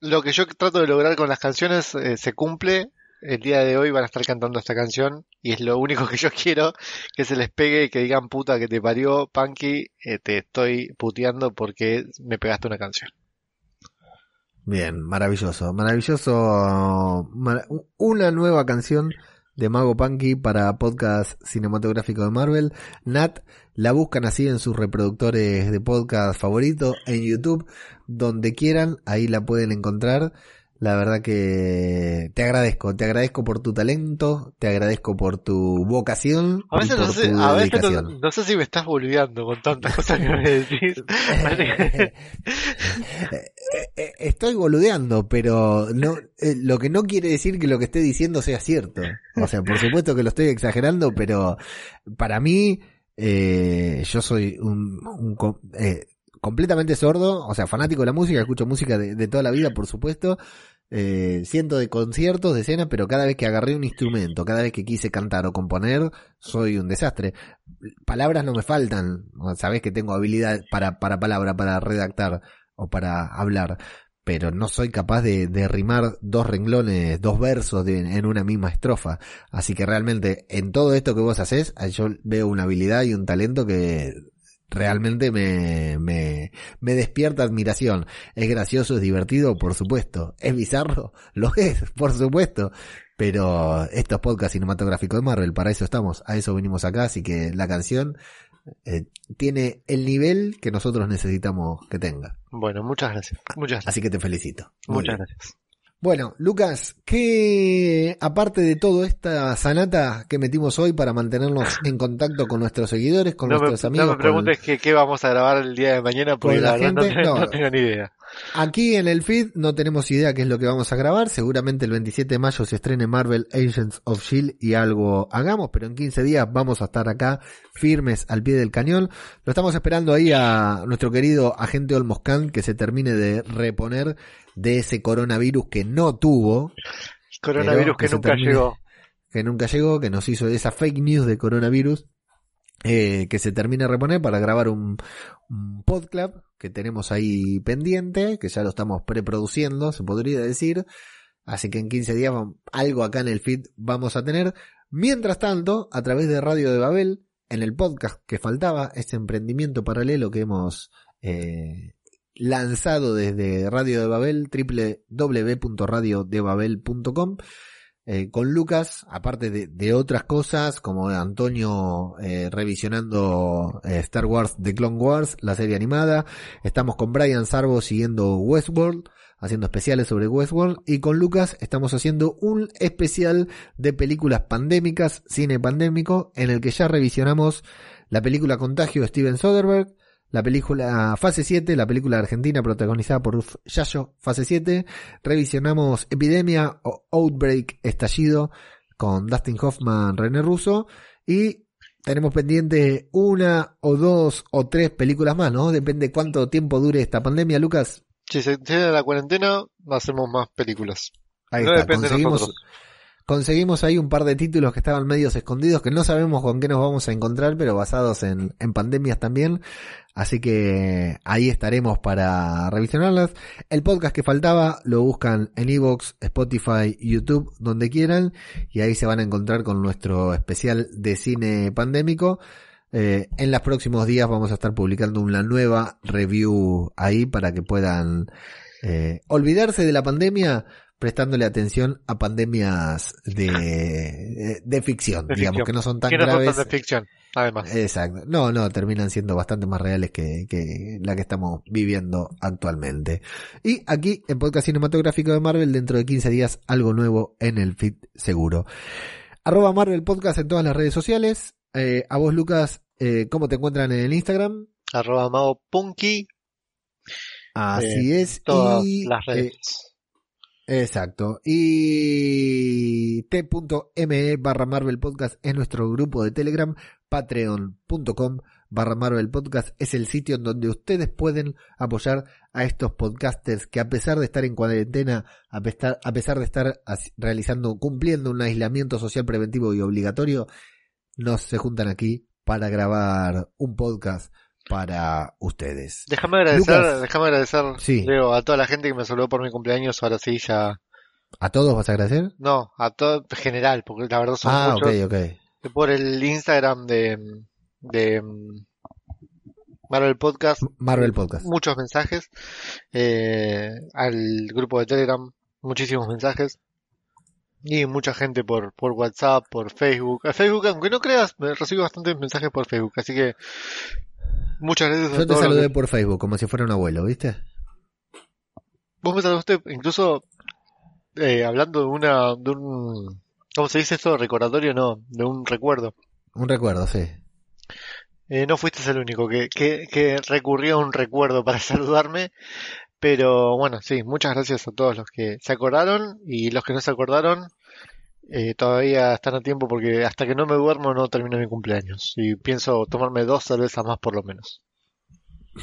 Speaker 2: lo que yo trato de lograr con las canciones eh, se cumple. El día de hoy van a estar cantando esta canción y es lo único que yo quiero, que se les pegue y que digan puta que te parió, Punky, eh, te estoy puteando porque me pegaste una canción.
Speaker 3: Bien, maravilloso, maravilloso. mar- una nueva canción de Mago Punky para podcast cinematográfico de Marvel. Nat, la buscan así en sus reproductores de podcast favorito, en YouTube, donde quieran, ahí la pueden encontrar. La verdad que te agradezco, te agradezco por tu talento, te agradezco por tu vocación
Speaker 2: A
Speaker 3: y
Speaker 2: veces,
Speaker 3: por
Speaker 2: no sé,
Speaker 3: tu
Speaker 2: a veces no, sé si me estás boludeando con tantas cosas que me decís.
Speaker 3: Eh, eh, Estoy boludeando, pero no, eh, lo que no quiere decir que lo que esté diciendo sea cierto. O sea, por supuesto que lo estoy exagerando, pero para mí, eh, yo soy un, un eh, completamente sordo, o sea, fanático de la música, escucho música de, toda la vida, por supuesto. Eh, siento de conciertos, de escena, pero cada vez que agarré un instrumento, cada vez que quise cantar o componer, soy un desastre. Palabras no me faltan, sabés que tengo habilidad para, para palabra, para redactar o para hablar, pero no soy capaz de, de rimar dos renglones, dos versos en una misma estrofa. Así que realmente en todo esto que vos haces, yo veo una habilidad y un talento que realmente me, me, me despierta admiración. Es gracioso, es divertido, por supuesto. Es bizarro, lo es, por supuesto. Pero esto es podcast cinematográfico de Marvel, para eso estamos, a eso venimos acá, así que la canción eh, tiene el nivel que nosotros necesitamos que tenga.
Speaker 2: Bueno, muchas gracias. Muchas gracias.
Speaker 3: Así que te felicito. Muy
Speaker 2: Muchas
Speaker 3: bien.
Speaker 2: gracias.
Speaker 3: Bueno, Lucas, ¿qué, aparte de todo esta sanata que metimos hoy para mantenernos en contacto con nuestros seguidores, con
Speaker 2: No me,
Speaker 3: nuestros amigos,
Speaker 2: no me
Speaker 3: con-
Speaker 2: preguntes qué, vamos a grabar el día de mañana porque la
Speaker 3: la gente?
Speaker 2: te-
Speaker 3: No.
Speaker 2: no tengo ni idea.
Speaker 3: Aquí en el feed no tenemos idea qué es lo que vamos a grabar. Seguramente el 27 de mayo se estrene Marvel Agents of Shield y algo hagamos, pero en 15 días vamos a estar acá firmes al pie del cañón. Lo estamos esperando ahí a nuestro querido agente Olmos Khan que se termine de reponer de ese coronavirus que no tuvo,
Speaker 2: Coronavirus
Speaker 3: que
Speaker 2: nunca
Speaker 3: termine.
Speaker 2: llegó.
Speaker 3: que nunca llegó, que nos hizo esa fake news de coronavirus, eh, que se termine de reponer para grabar un, un podclub que tenemos ahí pendiente, que ya lo estamos preproduciendo, se podría decir. Así que en 15 días algo acá en el feed vamos a tener. Mientras tanto, a través de Radio de Babel, en el podcast que faltaba, este emprendimiento paralelo que hemos eh, lanzado desde Radio de Babel, www.radiodebabel.com, eh, con Lucas, aparte de, otras cosas, como Antonio eh, revisionando eh, Star Wars The Clone Wars, la serie animada, estamos con Brian Sarbo siguiendo Westworld, haciendo especiales sobre Westworld, y con Lucas estamos haciendo un especial de películas pandémicas, cine pandémico, en el que ya revisionamos la película Contagio de Steven Soderbergh, la película Fase 7, la película argentina protagonizada por Uf Yayo, Fase 7. Revisionamos Epidemia o Outbreak Estallido con Dustin Hoffman, René Russo. Y tenemos pendiente una o dos o tres películas más, ¿no? Depende cuánto tiempo dure esta pandemia, Lucas.
Speaker 2: Si se tiene la cuarentena, hacemos más películas.
Speaker 3: Ahí
Speaker 2: no
Speaker 3: está,
Speaker 2: de
Speaker 3: conseguimos, ahí un par de títulos que estaban medios escondidos, que no sabemos con qué nos vamos a encontrar, pero basados en, en pandemias también. Así que ahí estaremos para revisionarlas. El podcast que faltaba lo buscan en Evox, Spotify, YouTube, donde quieran. Y ahí se van a encontrar con nuestro especial de cine pandémico. Eh, en los próximos días vamos a estar publicando una nueva review ahí para que puedan eh, olvidarse de la pandemia prestándole atención a pandemias de, de, de ficción,
Speaker 2: De
Speaker 3: digamos,
Speaker 2: ficción.
Speaker 3: que no son tan
Speaker 2: Que no son
Speaker 3: graves
Speaker 2: tan de ficción. además.
Speaker 3: Exacto. No, no, terminan siendo bastante más reales que, que la que estamos viviendo actualmente. Y aquí, en Podcast Cinematográfico de Marvel, dentro de 15 días, algo nuevo en el feed seguro. Arroba Marvel Podcast en todas las redes sociales. Eh, a vos, Lucas, eh, ¿cómo te encuentran en el Instagram?
Speaker 2: Arroba Mago Punky,
Speaker 3: Así es.
Speaker 2: todas
Speaker 3: y,
Speaker 2: las
Speaker 3: eh,
Speaker 2: redes.
Speaker 3: Exacto. Y t.me barra Marvel Podcast es nuestro grupo de Telegram. Patreon.com barra Marvel Podcast es el sitio en donde ustedes pueden apoyar a estos podcasters que a pesar de estar en cuarentena, a pesar, a pesar de estar realizando, cumpliendo un aislamiento social preventivo y obligatorio, nos se juntan aquí para grabar un podcast para ustedes.
Speaker 2: Déjame agradecer,
Speaker 3: Lucas.
Speaker 2: déjame agradecer,
Speaker 3: Sí.
Speaker 2: Leo, a toda la gente que me saludó por mi cumpleaños, ahora sí ya,
Speaker 3: ¿A todos vas a agradecer?
Speaker 2: no, a todo en general, porque la verdad son
Speaker 3: Ah,
Speaker 2: muchos.
Speaker 3: ok, ok.
Speaker 2: Por el Instagram de, de Marvel Podcast,
Speaker 3: Marvel Podcast.
Speaker 2: muchos mensajes, eh, al grupo de Telegram, muchísimos mensajes, y mucha gente por, por WhatsApp, por Facebook. A Facebook, aunque no creas, me recibo bastantes mensajes por Facebook, así que muchas gracias a
Speaker 3: Yo te
Speaker 2: todos
Speaker 3: saludé
Speaker 2: que-
Speaker 3: por Facebook como si fuera un abuelo, ¿viste?
Speaker 2: Vos me saludaste incluso eh, hablando de una, de un, ¿cómo se dice esto? Recordatorio, no, de un recuerdo.
Speaker 3: Un recuerdo, sí.
Speaker 2: Eh, no fuiste el único que, que, que recurrió a un recuerdo para saludarme, pero bueno, sí, muchas gracias a todos los que se acordaron y los que no se acordaron, eh, todavía están a tiempo porque hasta que no me duermo no termino mi cumpleaños y pienso tomarme dos cervezas más por lo menos.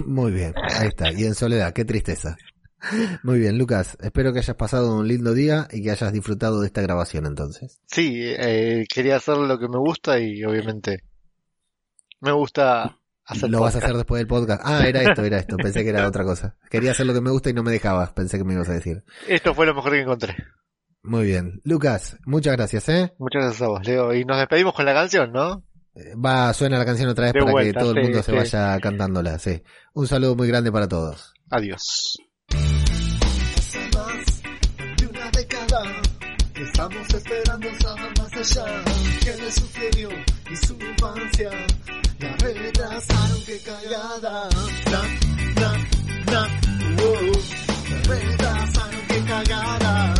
Speaker 3: Muy bien, ahí está. Y en soledad, qué tristeza. Muy bien, Lucas. Espero que hayas pasado un lindo día y que hayas disfrutado de esta grabación entonces.
Speaker 2: Sí, eh, quería hacer lo que me gusta y obviamente me gusta hacer
Speaker 3: Lo vas a hacer después del podcast. Ah, era esto, era esto. Pensé que era otra cosa. Quería hacer lo que me gusta y no me dejabas. Pensé que me ibas a decir.
Speaker 2: Esto fue lo mejor que encontré.
Speaker 3: Muy bien. Lucas, muchas gracias, ¿eh?
Speaker 2: Muchas gracias a vos, Leo. Y nos despedimos con la canción, ¿no?
Speaker 3: Va, suena la canción otra vez
Speaker 2: De
Speaker 3: para
Speaker 2: vuelta,
Speaker 3: que todo el
Speaker 2: sí,
Speaker 3: mundo se vaya cantándola, sí. Un saludo muy grande para todos.
Speaker 2: Adiós.
Speaker 6: Hace más de una década que estamos esperando saber más allá qué le sucedió y su infancia la retrasaron que cagada na na na wow. la retrasaron que cagada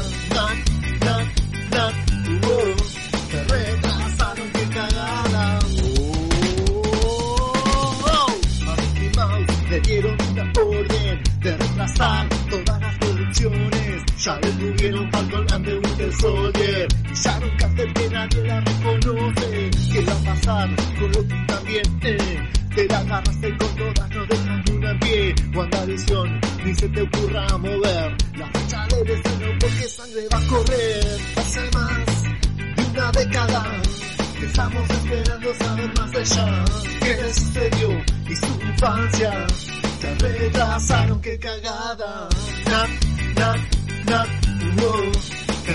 Speaker 6: Soldier. Pillaron cartel que nadie la reconoce. ¿Qué va a pasar con lo que también? Eh? Te la agarraste con todas, no dejas ni una en pie. WandaVision, ni se te ocurra mover. La fecha del estreno porque sangre va a correr. Hace más de una década estamos esperando saber más allá. ¿Qué le sucedió y su infancia? Se retrasaron, qué cagada.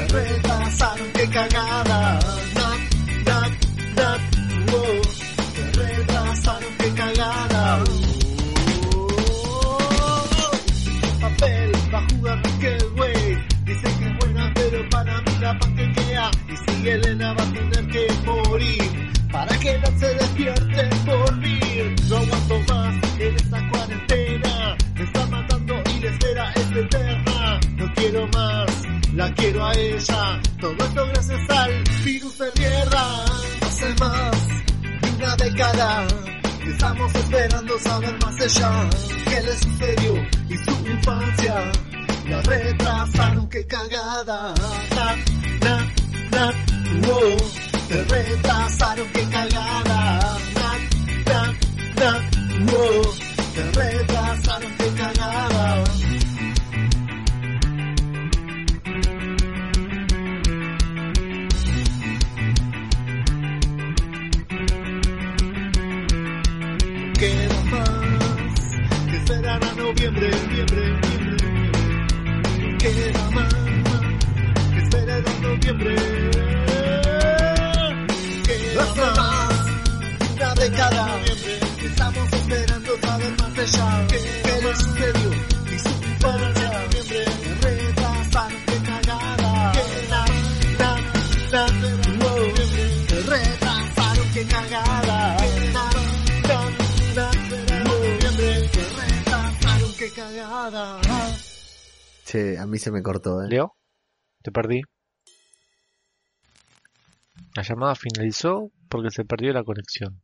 Speaker 6: Se retrasaron, qué cagada. Esperando saber más allá. ¿Qué le sucedió y su infancia? La retrasaron, qué cagada. Na, na, na, wow.
Speaker 3: Se me cortó, ¿eh?
Speaker 2: Leo, te perdí. La llamada finalizó porque se perdió la conexión.